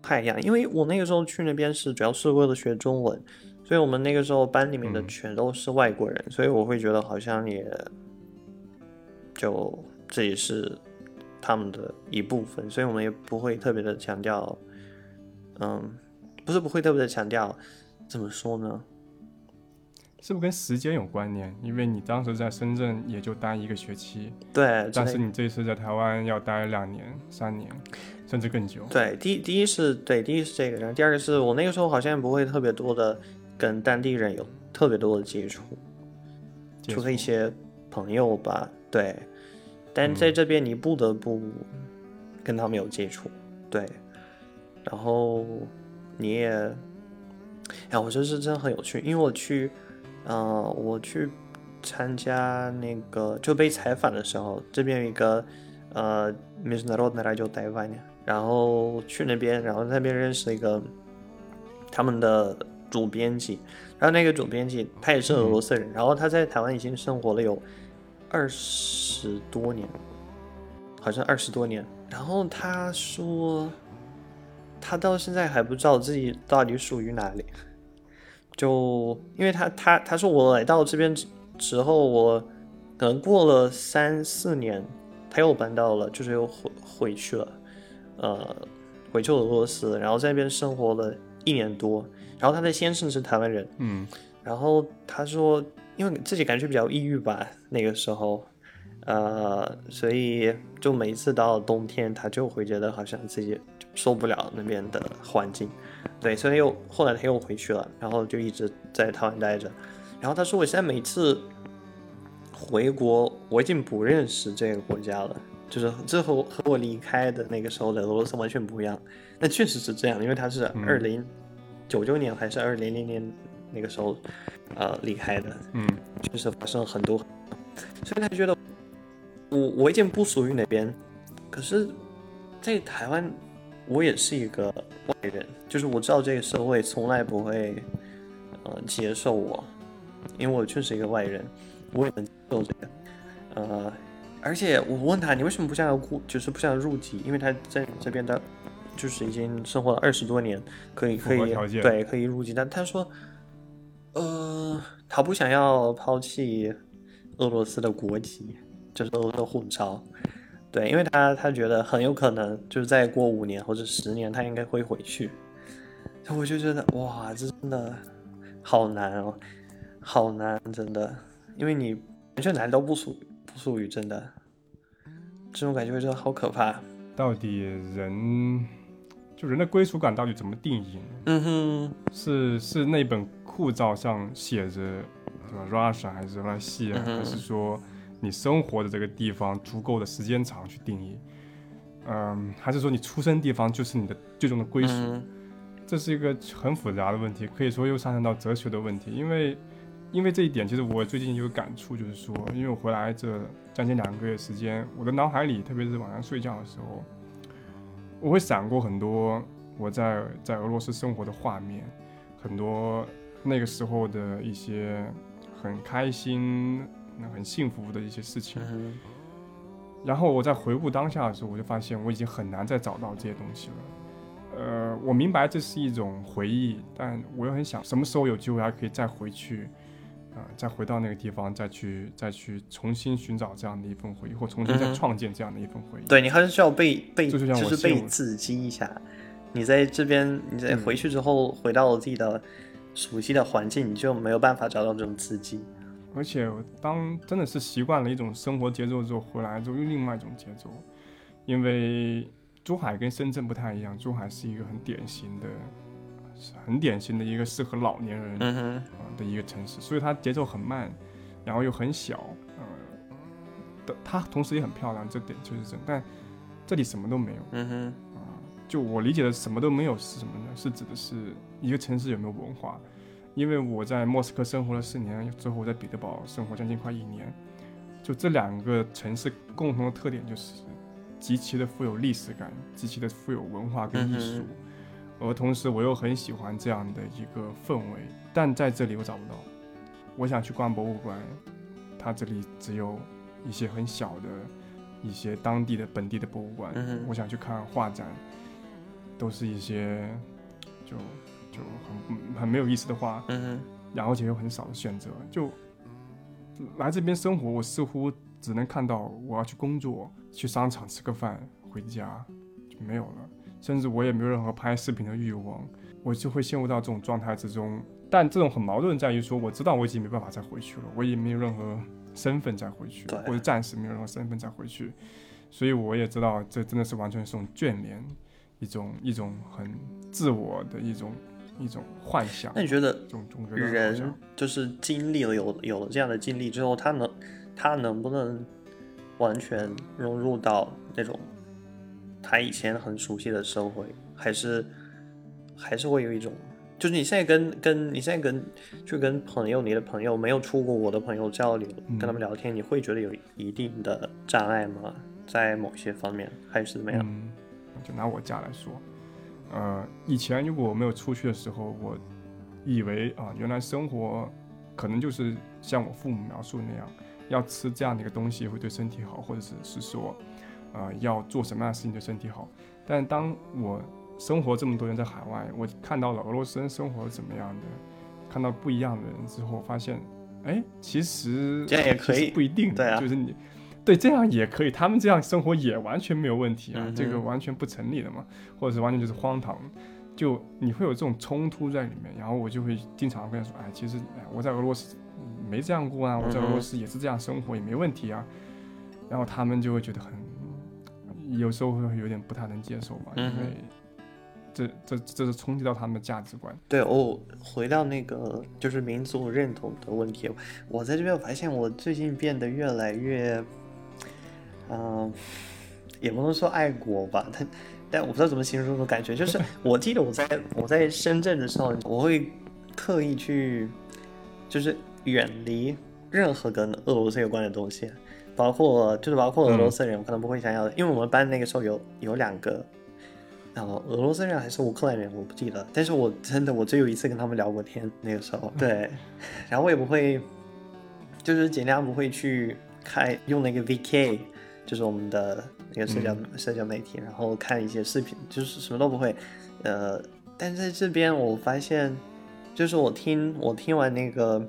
[SPEAKER 2] 不太一样，因为我那个时候去那边是主要是为了学中文，所以我们那个时候班里面的
[SPEAKER 1] 嗯
[SPEAKER 2] 全都是外国人，所以我会觉得好像也就这也是他们的一部分，所以我们也不会特别的强调，嗯，不是不会特别的强调，怎么说呢？
[SPEAKER 1] 是不是跟时间有关联？因为你当时在深圳也就待一个学期，
[SPEAKER 2] 对，
[SPEAKER 1] 但是你这次在台湾要待两年、三年，甚至更久。
[SPEAKER 2] 对，第一第一是对，第一是这个，然后第二个是我那个时候好像不会特别多的跟当地人有特别多的接触，
[SPEAKER 1] 接
[SPEAKER 2] 除非一些朋友吧，对。但在这边你不得不跟他们有接触，对。然后你也，哎，我觉得是真的很有趣，因为我去，嗯我去参加那个就被采访的时候这边有一个呃 miss narrator 叫 davida 然后去那边然后那边认识了一个他们的主编辑然后那个主编辑他也是俄罗斯人然后他在台湾已经生活了有二十多年好像二十多年。然后他说他到现在还不知道自己到底属于哪里。就因为他他他说我来到这边之之后，我可能过了三四年，他又搬到了，就是又回回去了。呃，回去俄罗斯，然后在那边生活了一年多，然后他的先生是台湾人，
[SPEAKER 1] 嗯，
[SPEAKER 2] 然后他说，因为自己感觉比较抑郁吧，那个时候，呃，所以就每一次到冬天，他就会觉得好像自己受不了那边的环境，对，所以又后来他又回去了，然后就一直在台湾待着，然后他说，我现在每次回国，我已经不认识这个国家了。就是这和和我离开的那个时候的俄罗斯完全不一样，那确实是这样，因为他是二零九九年还是二零零年那个时候，呃离开的，
[SPEAKER 1] 嗯，
[SPEAKER 2] 确实发生了很多，所以他觉得我我已经不属于那边，可是，在台湾我也是一个外人，就是我知道这个社会从来不会呃接受我，因为我确实一个外人，我也能接受这个，呃。而且我问他，你为什么不想要入，就是不想要入籍？因为他在这边的，就是已经生活了二十多年，可以可以对可以入籍。但他说，呃，他不想要抛弃俄罗斯的国籍，就是俄罗斯的护照。对，因为他他觉得很有可能就是再过五年或者十年，他应该会回去。我就觉得哇，这真的好难哦，好难，真的，因为你完全难都不属。不属于真的，这种感觉会觉得好可怕。
[SPEAKER 1] 到底人，就人的归属感到底怎么定义呢？
[SPEAKER 2] 嗯哼，
[SPEAKER 1] 是是那本护照上写着，对吧？Russia 还是 Russia，还是说你生活的这个地方足够的时间长去定义？嗯，还是说你出生地方就是你的最终的归属？这是一个很复杂的问题，可以说又上升到哲学的问题，因为。因为这一点，其实我最近有感触，就是说，因为我回来这将近两个月时间，我的脑海里，特别是晚上睡觉的时候，我会闪过很多我在在俄罗斯生活的画面，很多那个时候的一些很开心、很幸福的一些事情。然后我在回顾当下的时候，我就发现我已经很难再找到这些东西了。呃，我明白这是一种回忆，但我又很想什么时候有机会还可以再回去。啊，再回到那个地方，再去再去重新寻找这样的一份回忆，或重新再创建这样的一份回忆。
[SPEAKER 2] 对你还是需要被被就是被刺激一下。你在这边，你在回去之后，回到了自己的熟悉的环境，你就没有办法找到这种刺激。
[SPEAKER 1] 而且当真的是习惯了一种生活节奏之后，回来之后又另外一种节奏。因为珠海跟深圳不太一样，珠海是一个很典型的。很典型的一个适合老年人啊的一个城市，所以它节奏很慢，然后又很小，呃，的它同时也很漂亮，这点就是真。但这里什么都没有，
[SPEAKER 2] 嗯哼，
[SPEAKER 1] 啊，就我理解的什么都没有是什么呢？是指的是一个城市有没有文化？因为我在莫斯科生活了四年，之后我在彼得堡生活将近快一年，就这两个城市共同的特点就是极其的富有历史感，极其的富有文化跟艺术。而同时，我又很喜欢这样的一个氛围，但在这里我找不到。我想去逛博物馆，它这里只有一些很小的、一些当地的本地的博物馆。我想去看画展，都是一些就就很很没有意思的画。然后且又很少的选择。就来这边生活，我似乎只能看到我要去工作、去商场吃个饭、回家，就没有了。甚至我也没有任何拍视频的欲望，我就会陷入到这种状态之中。但这种很矛盾在于说，我知道我已经没办法再回去了，我也没有任何身份再回去，或者暂时没有任何身份再回去。所以我也知道，这真的是完全是种眷恋，一种一种很自我的一种一种幻想。
[SPEAKER 2] 那你觉得，人就是经历了有有了这样的经历之后，他能他能不能完全融入到那种？他以前很熟悉的社会，还是还是会有一种，就是你现在跟跟你现在跟就跟朋友，你的朋友没有出过国的朋友交流，跟他们聊天，你会觉得有一定的障碍吗？在某些方面还是怎么样？
[SPEAKER 1] 就拿我家来说，呃，以前如果我没有出去的时候，我以为啊，原来生活可能就是像我父母描述那样，要吃这样的一个东西会对身体好，或者是是说，呃，要做什么样的事情对身体好。但当我生活这么多年在海外，我看到了俄罗斯人生活怎么样的，看到不一样的人之后，发现，哎，其实
[SPEAKER 2] 这样也可以，
[SPEAKER 1] 不一定，
[SPEAKER 2] 对啊，
[SPEAKER 1] 就是你。对，这样也可以，他们这样生活也完全没有问题啊，这个完全不成立的嘛，或者是完全就是荒唐，就你会有这种冲突在里面，然后我就会经常跟他说，哎，其实我在俄罗斯没这样过啊，我在俄罗斯也是这样生活，也没问题啊，然后他们就会觉得很，有时候会有点不太能接受嘛，因为这这这是冲击到他们的价值观。
[SPEAKER 2] 对，我回到那个就是民族认同的问题，我在这边发现我最近变得越来越。嗯，也不能说爱国吧，但但我不知道怎么形容这种感觉。就是 我记得我在我在深圳的时候，我会特意去，就是远离任何跟俄罗斯有关的东西，包括就是包括俄罗斯人，我可能不会想要，因为我们班那个时候有有两个，然后俄罗斯人还是乌克兰人，我不记得。但是我真的我只有一次跟他们聊过天，那个时候对，然后我也不会，就是尽量不会去开用那个 VK。就是我们的那个社交社交媒体，然后看一些视频，就是什么都不会，呃，但在这边我发现，就是我听我听完那个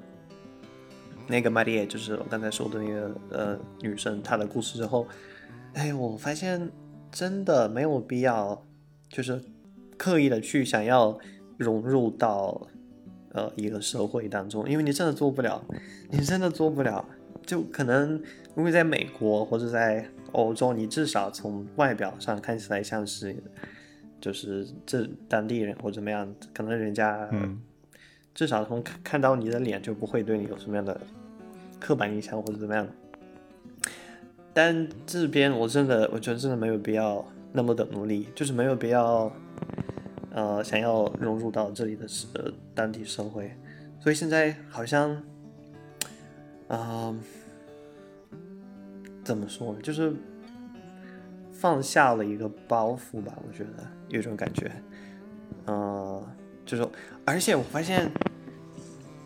[SPEAKER 2] 那个玛丽亚，就是我刚才说的那个呃女生她的故事之后，哎，我发现真的没有必要，就是刻意的去想要融入到呃一个社会当中，因为你真的做不了，你真的做不了。就可能因为在美国或者在欧洲，你至少从外表上看起来像是，就是这当地人或怎么样，可能人家至少从看看到你的脸就不会对你有什么样的刻板印象或者怎么样。但这边我真的我觉得真的没有必要那么的努力，就是没有必要呃想要融入到这里的呃当地社会，所以现在好像。啊，怎么说呢？就是放下了一个包袱吧，我觉得有一种感觉。呃，就是，而且我发现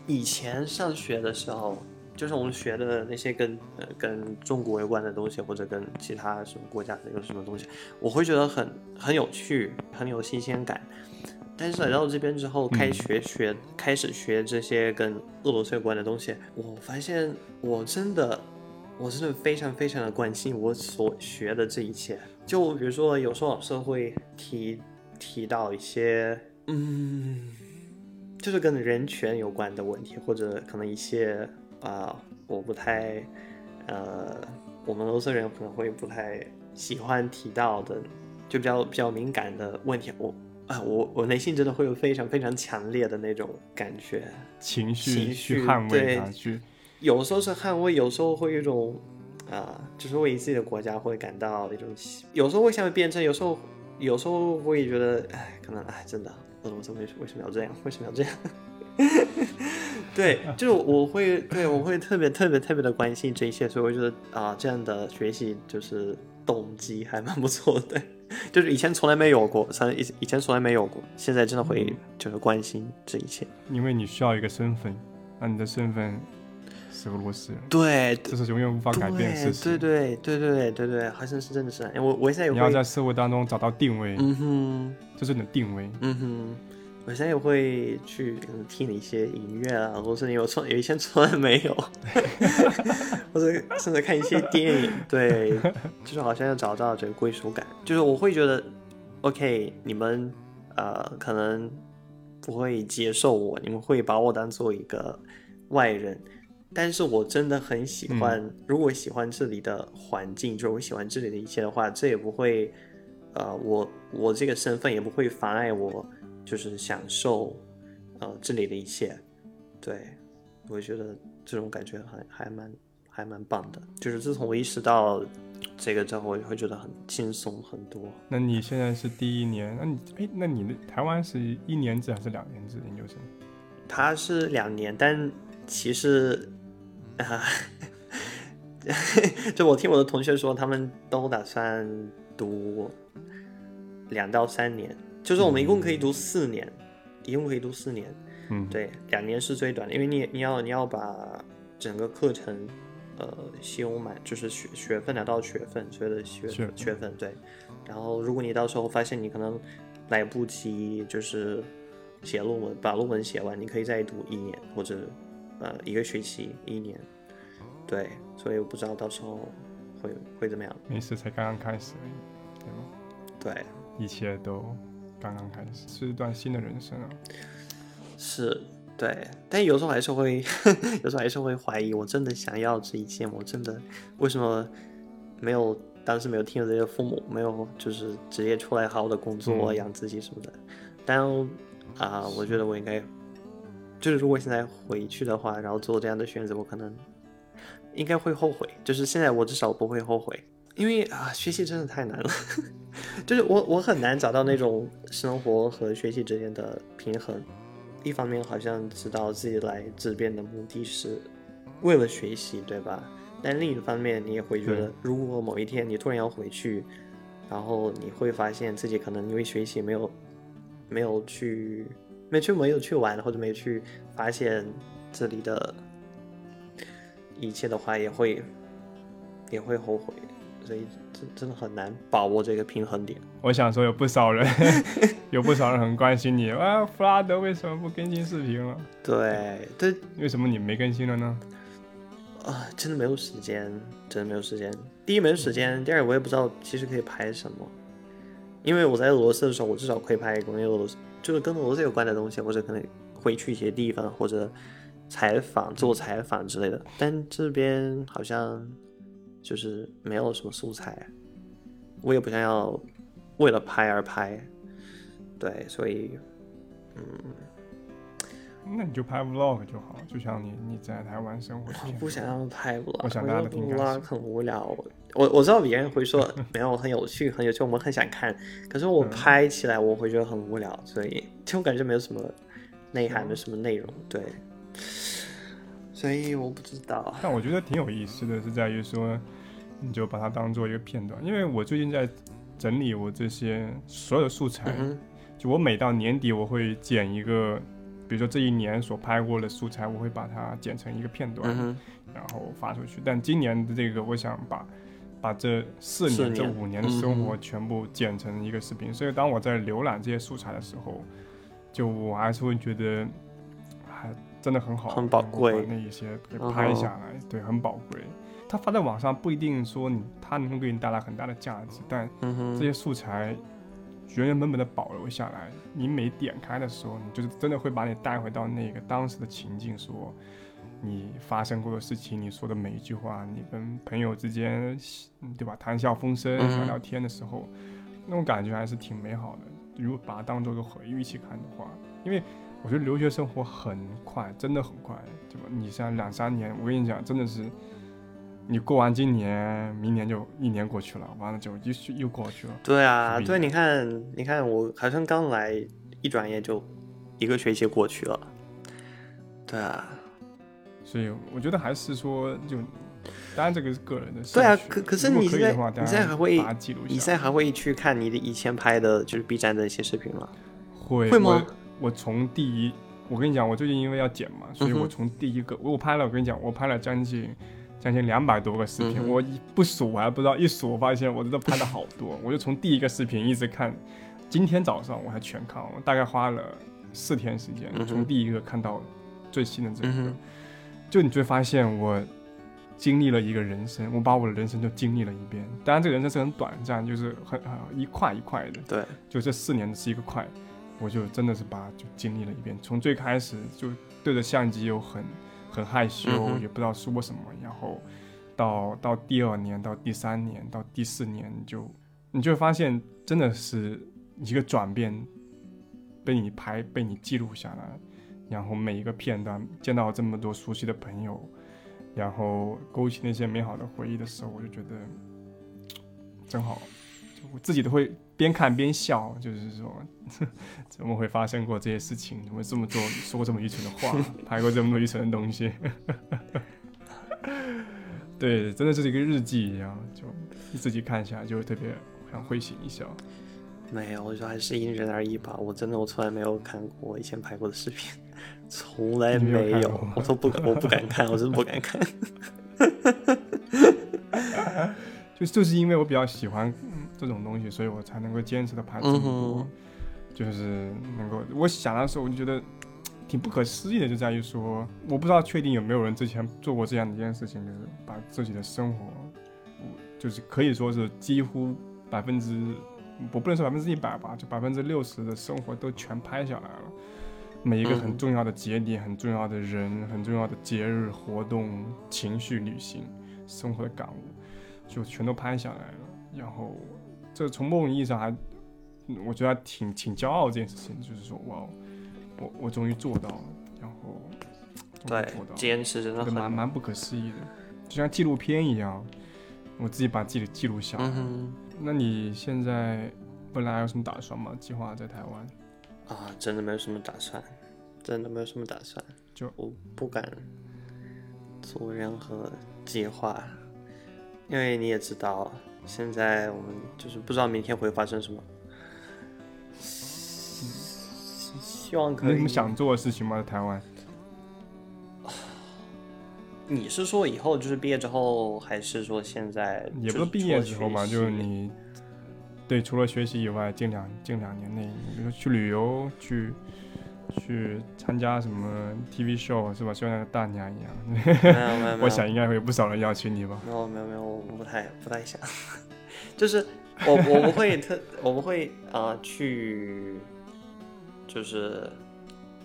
[SPEAKER 2] 以前上学的时候，就是我们学的那些跟呃跟中国有关的东西，或者跟其他什么国家的有什么东西，我会觉得很很有趣，很有新鲜感。但是来到这边之后，开学学，开始学这些跟俄罗斯有关的东西，我发现我真的，我真的非常非常的关心我所学的这一切。就比如说，有时候老师会提提到一些，嗯，就是跟人权有关的问题，或者可能一些啊，我不太，呃，我们俄罗斯人可能会不太喜欢提到的，就比较比较敏感的问题，我。啊，我我内心真的会有非常非常强烈的那种感觉，
[SPEAKER 1] 情
[SPEAKER 2] 绪情
[SPEAKER 1] 绪捍卫它，去
[SPEAKER 2] 有时候是捍卫，有时候会有一种啊，就是为自己的国家会感到一种，有时候会想变成，有时候有时候会觉得，哎，可能哎，真的，俄罗斯为为什么要这样？为什么要这样？对，就我会对我会特别特别特别的关心这一切，所以我觉得啊，这样的学习就是动机还蛮不错的。就是以前从来没有过，从以以前从来没有过，现在真的会就是关心这一切，
[SPEAKER 1] 因为你需要一个身份，那你的身份是俄罗斯人，
[SPEAKER 2] 对，
[SPEAKER 1] 这是永远无法改变的事
[SPEAKER 2] 情，对对对对对对，好像是真的是，我我现在
[SPEAKER 1] 你要在社会当中找到定位，
[SPEAKER 2] 嗯哼，
[SPEAKER 1] 这是你的定位，
[SPEAKER 2] 嗯哼。我现在也会去听一些音乐啊，或者有从有以前从来没有，或者甚至看一些电影，对，就是好像要找到这个归属感。就是我会觉得，OK，你们呃可能不会接受我，你们会把我当做一个外人，但是我真的很喜欢。如果喜欢这里的环境，就是我喜欢这里的一切的话，这也不会呃，我我这个身份也不会妨碍我。就是享受，呃，这里的一切，对，我觉得这种感觉还还蛮还蛮棒的。就是自从我意识到这个之后，我会觉得很轻松很多。
[SPEAKER 1] 那你现在是第一年，那你哎，那你的台湾是一年制还是两年制研究生？
[SPEAKER 2] 他是两年，但其实啊，就我听我的同学说，他们都打算读。两到三年，就是我们一共可以读四年，一共可以读四年。
[SPEAKER 1] 嗯，
[SPEAKER 2] 对，两年是最短的，因为你你要你要把整个课程，呃，修满，就是学学分拿到学分，所有的学
[SPEAKER 1] 学分
[SPEAKER 2] 对。然后如果你到时候发现你可能来不及，就是写论文，把论文写完，你可以再读一年或者呃一个学期一年。对，所以我不知道到时候会会怎么样。
[SPEAKER 1] 没事，才刚刚开始而已，对吗？
[SPEAKER 2] 对，
[SPEAKER 1] 一切都刚刚开始，是一段新的人生啊。
[SPEAKER 2] 是，对，但有时候还是会，有时候还是会怀疑，我真的想要这一切吗？我真的为什么没有当时没有听了这些父母，没有就是直接出来好好的工作、
[SPEAKER 1] 嗯
[SPEAKER 2] 养自己什么的？但啊、我觉得我应该，就是如果现在回去的话，然后做这样的选择，我可能应该会后悔。就是现在我至少不会后悔，因为啊，学习真的太难了。就是我我很难找到那种生活和学习之间的平衡。一方面好像知道自己来这边的目的是为了学习，对吧？但另一方面，你也会觉得，如果某一天你突然要回去，然后你会发现自己可能因为学习没有没有去没去没有去玩，或者没去发现这里的一切的话，也会也会后悔。所以真真的很难把握这个平衡点。
[SPEAKER 1] 我想说，有不少人，有不少人很关心你啊，弗拉德为什么不更新视频了？
[SPEAKER 2] 对，这
[SPEAKER 1] 为什么你没更新了呢？
[SPEAKER 2] 啊，真的没有时间，真的没有时间。第一没有时间，第二我也不知道其实可以拍什么。因为我在俄罗斯的时候，我至少可以拍一个，因为俄罗斯，就是跟俄罗斯有关的东西，或者可能会去一些地方，或者采访、做采访之类的。但这边好像就是没有什么素材，我也不想要为了拍而拍，对，所以嗯
[SPEAKER 1] 那你就拍 vlog 就好，就像你你在台湾生活的
[SPEAKER 2] 我不想要拍 vlog，
[SPEAKER 1] 我想大家都
[SPEAKER 2] 觉得 vlog 很无聊。我我知道别人会说没有很有趣，很有趣，我们很想看。可是我
[SPEAKER 1] 嗯
[SPEAKER 2] 拍起来我会觉得很无聊，所以就感觉没有什么内涵，
[SPEAKER 1] 嗯
[SPEAKER 2] 没什么内容。对，所以我不知道。
[SPEAKER 1] 但我觉得挺有意思的，是在于说，你就把它当做一个片段。因为我最近在整理我这些所有的素材，
[SPEAKER 2] 嗯，
[SPEAKER 1] 就我每到年底我会剪一个，比如说这一年所拍过的素材，我会把它剪成一个片段，
[SPEAKER 2] 嗯，
[SPEAKER 1] 然后发出去。但今年的这个，我想把把这四年、
[SPEAKER 2] 年
[SPEAKER 1] 这五年的生活
[SPEAKER 2] 嗯
[SPEAKER 1] 全部剪成一个视频。所以当我在浏览这些素材的时候，就我还是会觉得还真的很好，
[SPEAKER 2] 很宝贵
[SPEAKER 1] 把那一些给
[SPEAKER 2] 嗯
[SPEAKER 1] 拍下来，对，很宝贵。它发在网上不一定说你它能够给你带来很大的价值，但这些素材原原本本的保留下来，你每点开的时候，你就是真的会把你带回到那个当时的情境，说你发生过的事情，你说的每一句话，你跟朋友之间，嗯对吧，谈笑风生、
[SPEAKER 2] 嗯
[SPEAKER 1] 聊聊天的时候，那种感觉还是挺美好的。如果把它当做个回忆去看的话，因为我觉得留学生活很快，真的很快，对吧？你像两三年，我跟你讲，真的是。你过完今年，明年就一年过去了，完了就又又过去了。
[SPEAKER 2] 对啊，对，你看，你看，我好像刚来，一转眼就一个学期过去了。对啊，
[SPEAKER 1] 所以我觉得还是说，就当然这个是个人的。
[SPEAKER 2] 对啊，可可是你现在
[SPEAKER 1] 可以的话，
[SPEAKER 2] 你现在还会
[SPEAKER 1] 把它记录下来。
[SPEAKER 2] 你现在还会去看你的以前拍的，就是 B 站的一些视频吗？
[SPEAKER 1] 会
[SPEAKER 2] 会吗？
[SPEAKER 1] 我我从第一，我跟你讲，我最近因为要剪嘛，所以我从第一个，我拍了，我跟你讲，我拍了将近将近两百多个视频，
[SPEAKER 2] 嗯
[SPEAKER 1] 我一不数我还不知道，一数我发现我真的拍了好多，我就从第一个视频一直看，今天早上我还全看完，我大概花了四天时间，
[SPEAKER 2] 嗯
[SPEAKER 1] 从第一个看到最新的这个，就你就会发现我。经历了一个人生，我把我的人生就经历了一遍。当然，这个人生是很短暂，就是很啊一块一块的。
[SPEAKER 2] 对，
[SPEAKER 1] 就这四年是一个块，我就真的是把就经历了一遍。从最开始就对着相机又很很害羞，
[SPEAKER 2] 嗯
[SPEAKER 1] 也不知道说什么，然后到到第二年，到第三年，到第四年，就你就会发现真的是一个转变，被你拍被你记录下来，然后每一个片段见到这么多熟悉的朋友，然后勾起那些美好的回忆的时候，我就觉得真好。就我自己都会边看边笑，就是说，怎么会发生过这些事情？怎么这么做，说过这么愚蠢的话，拍过这么多愚蠢的东西？对，真的就是一个日记一样，就你自己看起来就特别想会心一笑。
[SPEAKER 2] 没有，我觉得还是因人而异吧。我真的我从来没有看过我以前拍过的视频，从来
[SPEAKER 1] 没
[SPEAKER 2] 没
[SPEAKER 1] 有
[SPEAKER 2] 我都不敢，我不敢看，我真的不敢看。
[SPEAKER 1] 就就是因为我比较喜欢嗯这种东西，所以我才能够坚持的拍这么多。
[SPEAKER 2] 嗯
[SPEAKER 1] 就是能够，我想的时候我就觉得挺不可思议的，就在于说，我不知道确定有没有人之前做过这样的一件事情，就是把自己的生活，就是可以说是几乎百分之，我不能说百分之一百吧，就百分之六十的生活都全拍下来了。每一个很
[SPEAKER 2] 嗯
[SPEAKER 1] 重要的节点、很重要的人、很重要的节日活动、情绪、旅行、生活的感悟，就全都拍下来了。然后，这从某种意义上还，嗯我觉得还挺挺骄傲这件事情，就是说，哇，我我终于做到了，然后
[SPEAKER 2] 对坚持真的
[SPEAKER 1] 蛮，蛮不可思议的，就像纪录片一样，我自己把自己记录下来。
[SPEAKER 2] 嗯，
[SPEAKER 1] 那你现在未来有什么打算吗？计划在台湾？
[SPEAKER 2] 啊，真的没有什么打算，真的没有什么打算，
[SPEAKER 1] 就
[SPEAKER 2] 我不敢做任何计划，因为你也知道，现在我们就是不知道明天会发生什么。希望可以。
[SPEAKER 1] 你有什么想做的事情吗？在台湾？
[SPEAKER 2] 你是说以后就是毕业之后，还是说现在？
[SPEAKER 1] 也不是毕业之后嘛，就是你对除了学习以外，近两近两年内，比如说去旅游，去去参加什么 TV show 是吧？就像大娘一样，
[SPEAKER 2] 没有没有，
[SPEAKER 1] 我想应该会有不少人邀请你吧。
[SPEAKER 2] 没有没有没有，我不太不太想，就是我我不会特我不会啊、呃去，就是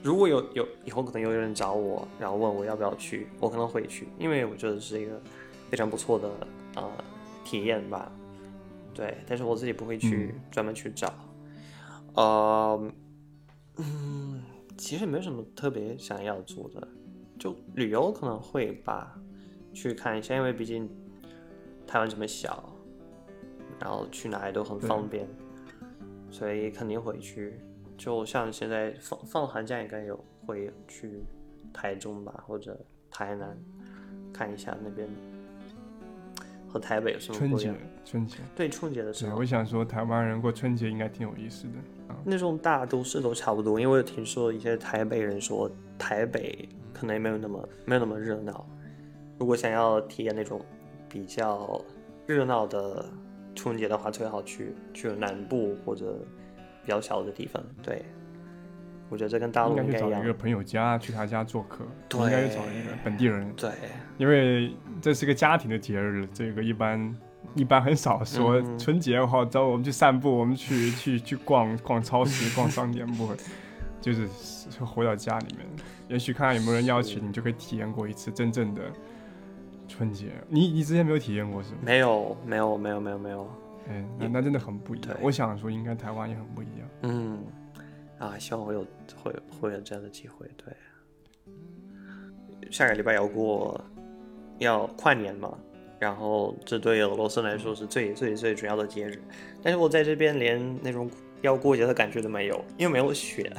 [SPEAKER 2] 如果有有以后可能有人找我，然后问我要不要去，我可能会去，因为我觉得是一个非常不错的啊、呃体验吧。对，但是我自己不会去专门去找。呃，嗯，其实没有什么特别想要做的，就旅游可能会吧，去看一下，因为毕竟台湾这么小，然后去哪里都很方便，所以肯定会去。就像现在放放寒假，应该有会去台中吧，或者台南看一下那边和台北有什么
[SPEAKER 1] 春节
[SPEAKER 2] 不一样。，
[SPEAKER 1] 春节，
[SPEAKER 2] 对春节的时
[SPEAKER 1] 对，
[SPEAKER 2] 候
[SPEAKER 1] 我，想说台湾人过春节应该挺有意思的啊。
[SPEAKER 2] 那种大都市都差不多，因为听说一些台北人说台北可能也没有那么没有那么热闹。如果想要体验那种比较热闹的春节的话，最好去去南部或者比较小的地方。对，我觉得这跟大陆
[SPEAKER 1] 应该
[SPEAKER 2] 一样
[SPEAKER 1] 去找一个。朋友家，去他家做客，
[SPEAKER 2] 对
[SPEAKER 1] 应该去找一个本地人，
[SPEAKER 2] 对，
[SPEAKER 1] 因为这是个家庭的节日，这个一般一般很少说
[SPEAKER 2] 嗯
[SPEAKER 1] 春节的话，找我们去散步，我们去 去去逛逛超市、逛商店，不会，就是是回到家里面，也许看看有没有人邀请你，就可以体验过一次真正的春节。你你之前没有体验过是吗？
[SPEAKER 2] 没有没有没有没有没有，
[SPEAKER 1] 哎，那那真的很不一样。我想说，应该台湾也很不一样。
[SPEAKER 2] 嗯，啊，希望我有会会有这样的机会。对，下个礼拜要过要跨年嘛，然后这对俄罗斯来说是最最最主要的节日，但是我在这边连那种要过节的感觉都没有，因为没有雪，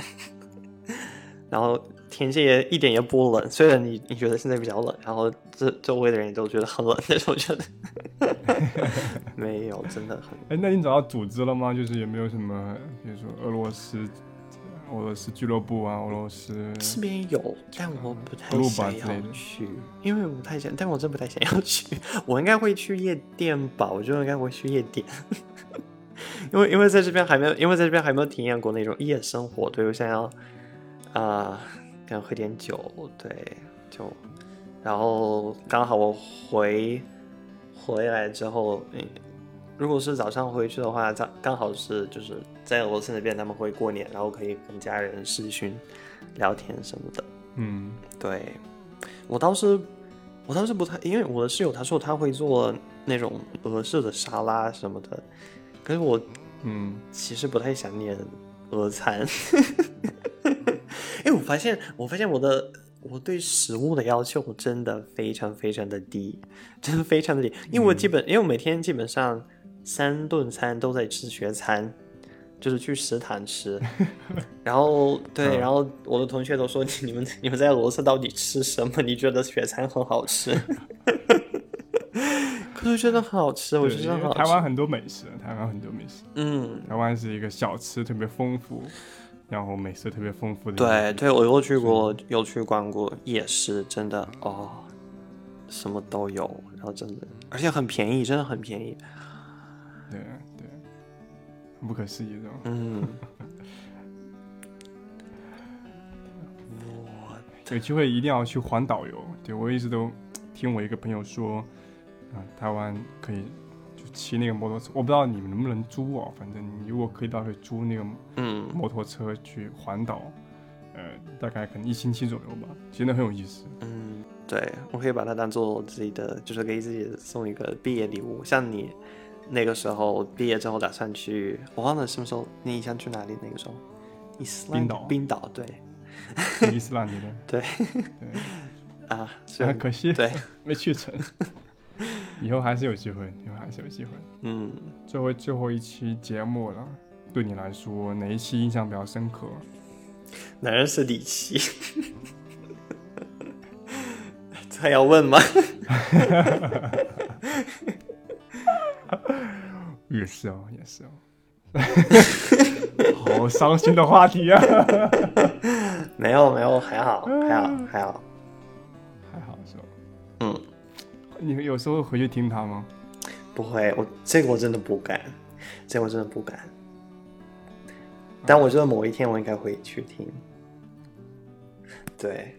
[SPEAKER 2] 然后天气也一点也不冷，虽然你你觉得现在比较冷，然后这周围的人也都觉得很冷，但是我觉得 没有，真的很。
[SPEAKER 1] 哎，那你找到组织了吗？就是有没有什么，比如说俄罗斯、俄罗斯俱乐部啊，俄罗斯
[SPEAKER 2] 这边有，但我不太想要去，因为我不太想，但我真不太想要去。我应该会去夜店吧？我觉得应该会去夜店，因为因为在这边还没有，因为在这边还没有体验过那种夜生活。对我想要啊，想喝点酒，对，就然后刚好我回回来之后，嗯，如果是早上回去的话，刚刚好是就是在俄罗斯那边他们会过年，然后可以跟家人视讯聊天什么的。
[SPEAKER 1] 嗯，
[SPEAKER 2] 对我倒是我倒是不太，因为我的室友他说他会做那种俄式的沙拉什么的，可是我
[SPEAKER 1] 嗯，
[SPEAKER 2] 其实不太想念俄餐，因为我发现我发现我的我对食物的要求真的非常非常的低，真的非常的低，因为我基本、因为我每天基本上三顿餐都在吃学餐。就是去食堂吃，然后对，
[SPEAKER 1] 嗯
[SPEAKER 2] 然后我的同学都说你 你们你们在俄罗斯到底吃什么？你觉得学餐很好吃？可是觉得很好吃，我觉得很好吃。
[SPEAKER 1] 台湾很多美食，台湾很多美食，
[SPEAKER 2] 嗯，
[SPEAKER 1] 台湾是一个小吃特别丰富，然后美食特别丰富的
[SPEAKER 2] 对对，我又去过，又去逛过夜市，真的哦，什么都有，然后真的，而且很便宜，真的很便宜。
[SPEAKER 1] 对对，很不可思议这种。
[SPEAKER 2] 嗯，
[SPEAKER 1] 有机会一定要去环岛游。对我一直都听我一个朋友说，啊、台湾可以就骑那个摩托车，我不知道你们能不能租哦，反正你如果可以，到时候租那个
[SPEAKER 2] 嗯，
[SPEAKER 1] 摩托车去环岛，呃，大概可能一星期左右吧，真的很有意思。
[SPEAKER 2] 嗯，对，我可以把它当做自己的，就是给自己送一个毕业礼物。像你那个时候毕业之后打算去，我忘了什么时候，你想去哪里？那个时候，伊斯兰
[SPEAKER 1] 冰岛。
[SPEAKER 2] 冰岛，对。
[SPEAKER 1] 伊斯兰那边，
[SPEAKER 2] 对。
[SPEAKER 1] 对，
[SPEAKER 2] 啊，虽然
[SPEAKER 1] 很可惜。
[SPEAKER 2] 对，
[SPEAKER 1] 没去成，以后还是有机会，以后还是有机会。
[SPEAKER 2] 嗯，
[SPEAKER 1] 最后最后一期节目了，对你来说哪一期印象比较深刻？
[SPEAKER 2] 男人是底气，这还要问吗？
[SPEAKER 1] 也是哦，也是哦。好伤心的话题啊！
[SPEAKER 2] 没有没有，还好还好还好，
[SPEAKER 1] 还好是吧？
[SPEAKER 2] 嗯，
[SPEAKER 1] 你有时候回去听他吗？
[SPEAKER 2] 不会，我这个我真的不敢，这个我真的不敢。但我觉得某一天我应该会去听。对，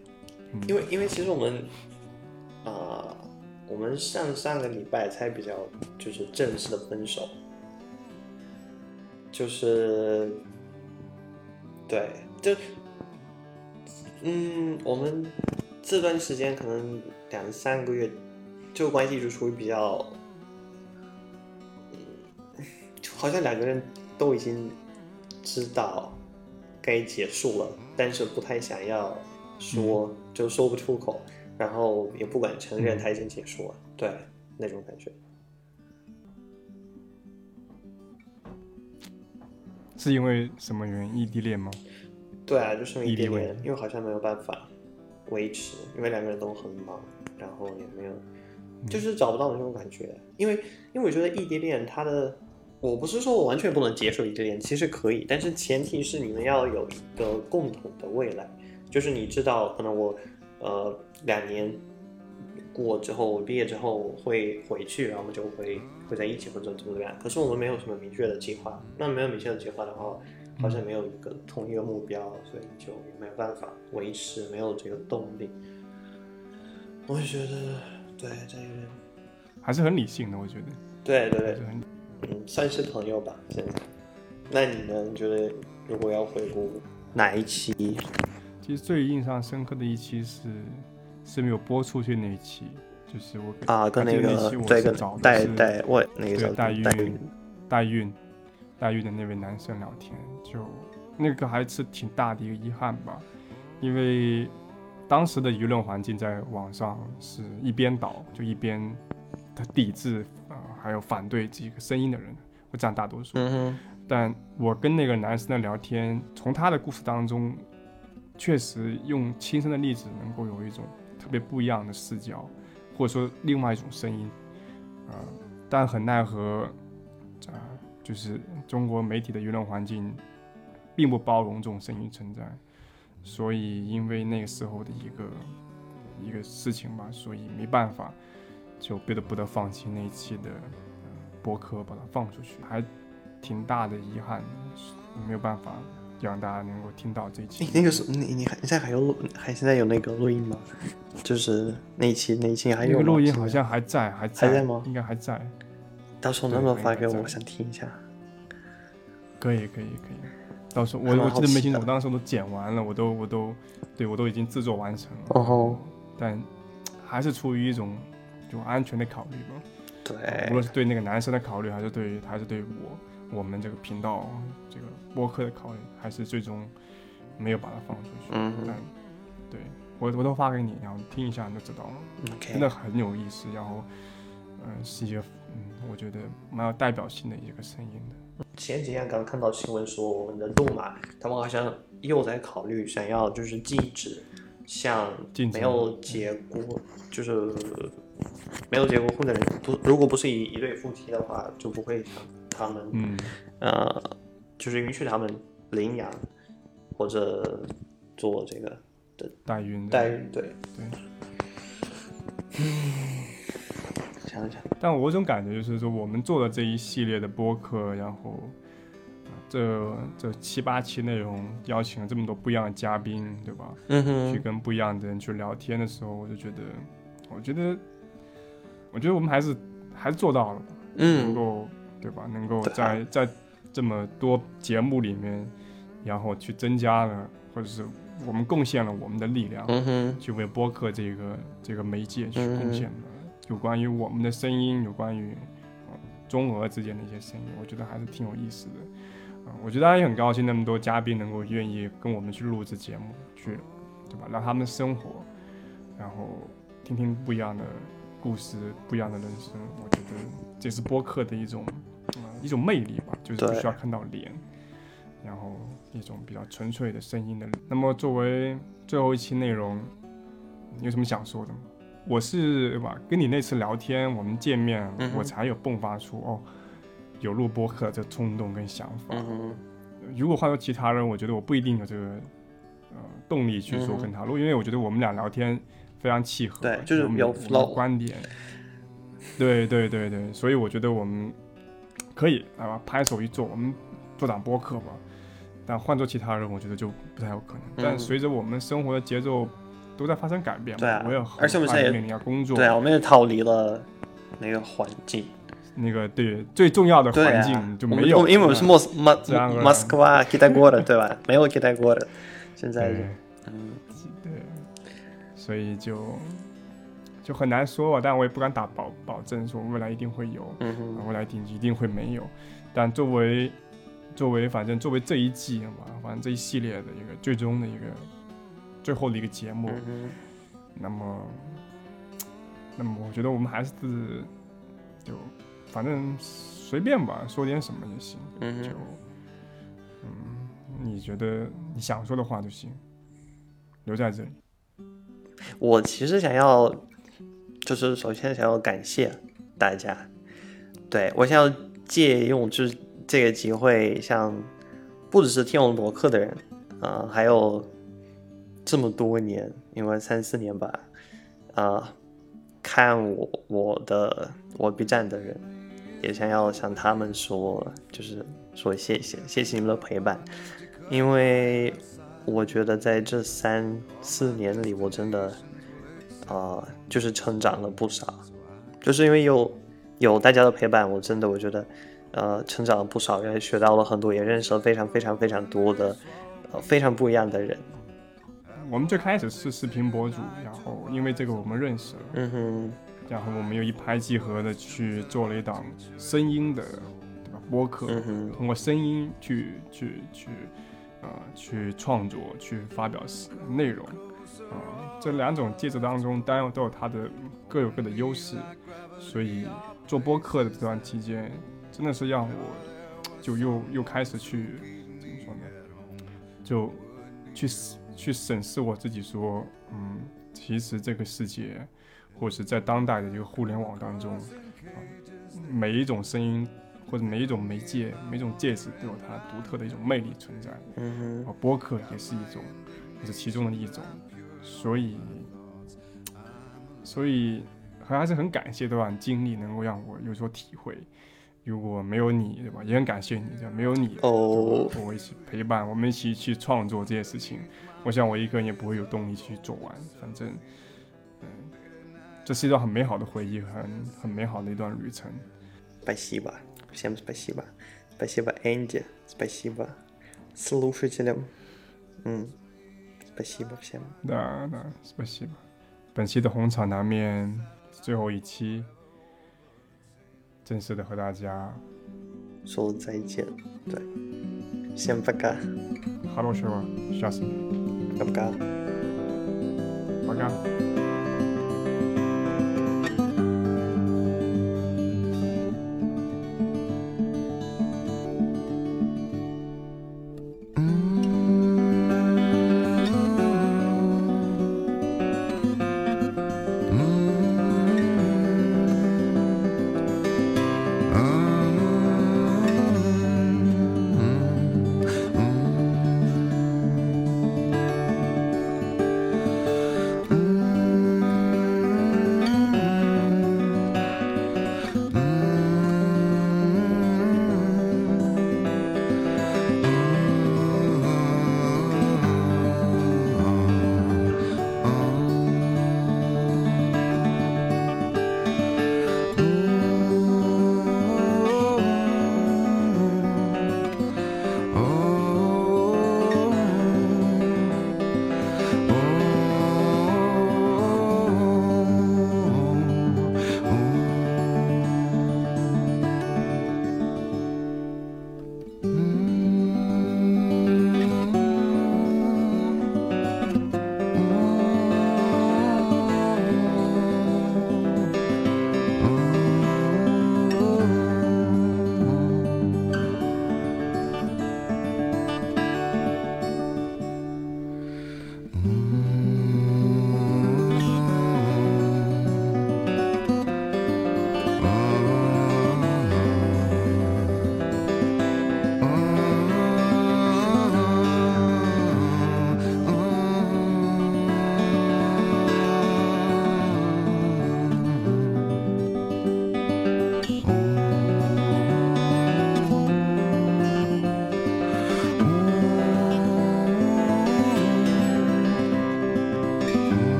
[SPEAKER 1] 嗯
[SPEAKER 2] 因为因为其实我们，呃，我们上上个礼拜才比较就是正式的分手，就是，对，就，嗯，我们这段时间可能两三个月，就关系就处于比较，好像两个人都已经知道该结束了，但是不太想要说，就说不出口，然后也不敢承认他已经结束了，对，那种感觉。
[SPEAKER 1] 是因为什么原因？异地恋吗？
[SPEAKER 2] 对啊，就是异地恋，因为好像没有办法维持，因为两个人都很忙，然后也没有，就是找不到那种感觉。因为因为我觉得异地恋它的，我不是说我完全不能接受异地恋，其实可以，但是前提是你们要有一个共同的未来，就是你知道，可能我呃两年过之后，我毕业之后会回去，然后我们就会会在一起或者怎么怎么样。可是我们没有什么明确的计划，那没有明确的计划的话，好像没有一个同一个目标，所以就没有办法维持，没有这个动力。我觉得，对这个人，
[SPEAKER 1] 还是很理性的，我觉得。
[SPEAKER 2] 对对对，嗯，算是朋友吧，现在。那你呢？你觉得如果要回顾哪一期？
[SPEAKER 1] 其实最印象深刻的一期是是没有播出去那一期，就是我给
[SPEAKER 2] 啊，跟那个对跟
[SPEAKER 1] 是找的
[SPEAKER 2] 代
[SPEAKER 1] 是
[SPEAKER 2] 代问那个
[SPEAKER 1] 代孕
[SPEAKER 2] 代孕，
[SPEAKER 1] 代孕的那位男生聊天，就那个还是挺大的一个遗憾吧，因为当时的舆论环境在网上是一边倒，就一边他抵制啊、呃还有反对这个声音的人会占大多数。
[SPEAKER 2] 嗯哼，
[SPEAKER 1] 但我跟那个男生的聊天，从他的故事当中，确实用亲身的例子能够有一种特别不一样的视角，或者说另外一种声音，呃，但很奈何，啊、就是中国媒体的舆论环境并不包容这种声音存在，所以因为那个时候的一个一个事情吧，所以没办法，就不得不得放弃那一期的、呃、播客，把它放出去，还挺大的遗憾，没有办法让大家能够听到这一
[SPEAKER 2] 你
[SPEAKER 1] 期。
[SPEAKER 2] 那个是你你还你现在还有录还现在有那个录音吗？就是那一期那一期还有那
[SPEAKER 1] 个录音好像还在，还在，
[SPEAKER 2] 还在吗
[SPEAKER 1] 应该还在。
[SPEAKER 2] 到时候能不能发给我？我想听一下。
[SPEAKER 1] 可以，可以，可以。到时候我我记得没清楚，我当时都剪完了，我都我都对我都已经制作完成了。
[SPEAKER 2] 哦吼，
[SPEAKER 1] 但还是出于一种就安全的考虑吧，
[SPEAKER 2] 对无
[SPEAKER 1] 论，是对那个男生的考虑，还是对还是对我我们这个频道这个播客的考虑，还是最终没有把它放出去。
[SPEAKER 2] 嗯
[SPEAKER 1] 但对我我都发给你，然后听一下你就知道了
[SPEAKER 2] ，，OK，
[SPEAKER 1] 真的很有意思。然后，嗯、是一个嗯，我觉得蛮有代表性的一个声音的。
[SPEAKER 2] 前几天刚看到新闻说，我们的路马他们好像又在考虑想要就是禁止像没有结过，就是没有结过婚的人，不如果不是一一对夫妻的话，就不会想他们，
[SPEAKER 1] 嗯。
[SPEAKER 2] 呃，就是允许他们领养或者做这个的
[SPEAKER 1] 代孕的。
[SPEAKER 2] 代孕，对。
[SPEAKER 1] 对。
[SPEAKER 2] 想想，
[SPEAKER 1] 但我有种感觉，就是说我们做的这一系列的播客，然后啊这这七八期内容，邀请了这么多不一样的嘉宾，对吧？
[SPEAKER 2] 嗯哼，
[SPEAKER 1] 去跟不一样的人去聊天的时候，我就觉得，我觉得，我觉得我们还是还是做到了，嗯。能
[SPEAKER 2] 嗯
[SPEAKER 1] 够对吧？能够在在这么多节目里面，然后去增加了，或者是我们贡献了我们的力量，
[SPEAKER 2] 嗯，
[SPEAKER 1] 去为播客这个这个媒介去
[SPEAKER 2] 嗯
[SPEAKER 1] 贡献的，有关于我们的声音，有关于呃中俄之间的一些声音，我觉得还是挺有意思的。啊、我觉得大家也很高兴，那么多嘉宾能够愿意跟我们去录制节目，去对吧？让他们生活，然后听听不一样的故事，不一样的人生。我觉得这是播客的一种嗯、一种魅力吧，就是不需要看到脸，然后一种比较纯粹的声音的。那么作为最后一期内容，你有什么想说的吗？我是吧？跟你那次聊天，我们见面，
[SPEAKER 2] 嗯
[SPEAKER 1] 我才有迸发出哦，有录播客这冲动跟想法。
[SPEAKER 2] 嗯，
[SPEAKER 1] 如果换做其他人，我觉得我不一定有这个呃动力去说跟他录，因为我觉得我们俩聊天非常契合，
[SPEAKER 2] 对就是有
[SPEAKER 1] 我们我们的
[SPEAKER 2] flow
[SPEAKER 1] 观点。对对对对，所以我觉得我们可以啊，拍手一做，我们做档播客吧。但换做其他人，我觉得就不太有可能。但
[SPEAKER 2] 嗯
[SPEAKER 1] 随着我们生活的节奏都在发生改变嘛，
[SPEAKER 2] 对啊
[SPEAKER 1] 我也
[SPEAKER 2] 而且我们现在
[SPEAKER 1] 面临要工作，
[SPEAKER 2] 对啊，我们也逃离了那个环境，
[SPEAKER 1] 那个对最重要的环境，就没有，
[SPEAKER 2] 因为我们是莫斯马
[SPEAKER 1] 自然而然
[SPEAKER 2] 莫斯科瓦给带过的，对吧？没有给带过的，现在
[SPEAKER 1] 对
[SPEAKER 2] 嗯
[SPEAKER 1] 对，所以就就很难说吧，但我也不敢打保保证说未来一定会有，
[SPEAKER 2] 嗯
[SPEAKER 1] 未来一定一定会没有。但作为作为反正作为这一季嘛，反正这一系列的一个最终的一个最后的一个节目，
[SPEAKER 2] 嗯
[SPEAKER 1] 那么那么我觉得我们还是就反正随便吧，说点什么也行，就
[SPEAKER 2] 嗯，
[SPEAKER 1] 你觉得你想说的话就行，留在这里。
[SPEAKER 2] 我其实想要，就是首先想要感谢大家，对我想要借用就是这个机会，向不只是听我博客的人，啊、还有这么多年，因为三四年吧，啊、看我我的我 B 站的人，也想要向他们说，就是说谢谢，谢谢你们的陪伴，因为我觉得在这三四年里，我真的，啊，就是成长了不少，就是因为有有大家的陪伴，我真的我觉得，呃，成长了不少，也学到了很多，也认识了非常非常非常多的，呃，非常不一样的人。
[SPEAKER 1] 我们最开始是视频博主，然后因为这个我们认识了，
[SPEAKER 2] 嗯哼，
[SPEAKER 1] 然后我们又一拍即合的去做了一档声音的，对吧？播客，
[SPEAKER 2] 嗯哼，
[SPEAKER 1] 通过声音去去去，呃，去创作，去发表内容，啊、这两种介质当中，当然都有它的各有各的优势，所以做播客的这段期间，真的是让我就又又开始去怎么说呢？就去去审视我自己，说，嗯，其实这个世界，或是在当代的这个互联网当中，啊每一种声音或者每一种媒介、每一种介质都有它独特的一种魅力存在。
[SPEAKER 2] 嗯哼，
[SPEAKER 1] 啊，播客也是一种，也是其中的一种，所以，所以还是很感谢这段经历能够让我有所体会。如果没有你，对吧？也很感谢你，对吧？没有你，
[SPEAKER 2] 哦
[SPEAKER 1] 和我一起陪伴，我们一起去创作这些事情，我想我一个人也不会有动力去做完。反正，嗯，这是一段很美好的回忆，很很美好的一段旅程。
[SPEAKER 2] спасибо, всем спасибо, спасибо Энди, спасибо слушателям, м, спасибо всем.
[SPEAKER 1] 那那 спасибо。本期的红场南面最后一期，正式的和大家
[SPEAKER 2] 说再见，对，всем пока,
[SPEAKER 1] хорошего счастья，
[SPEAKER 2] пока.
[SPEAKER 1] пока。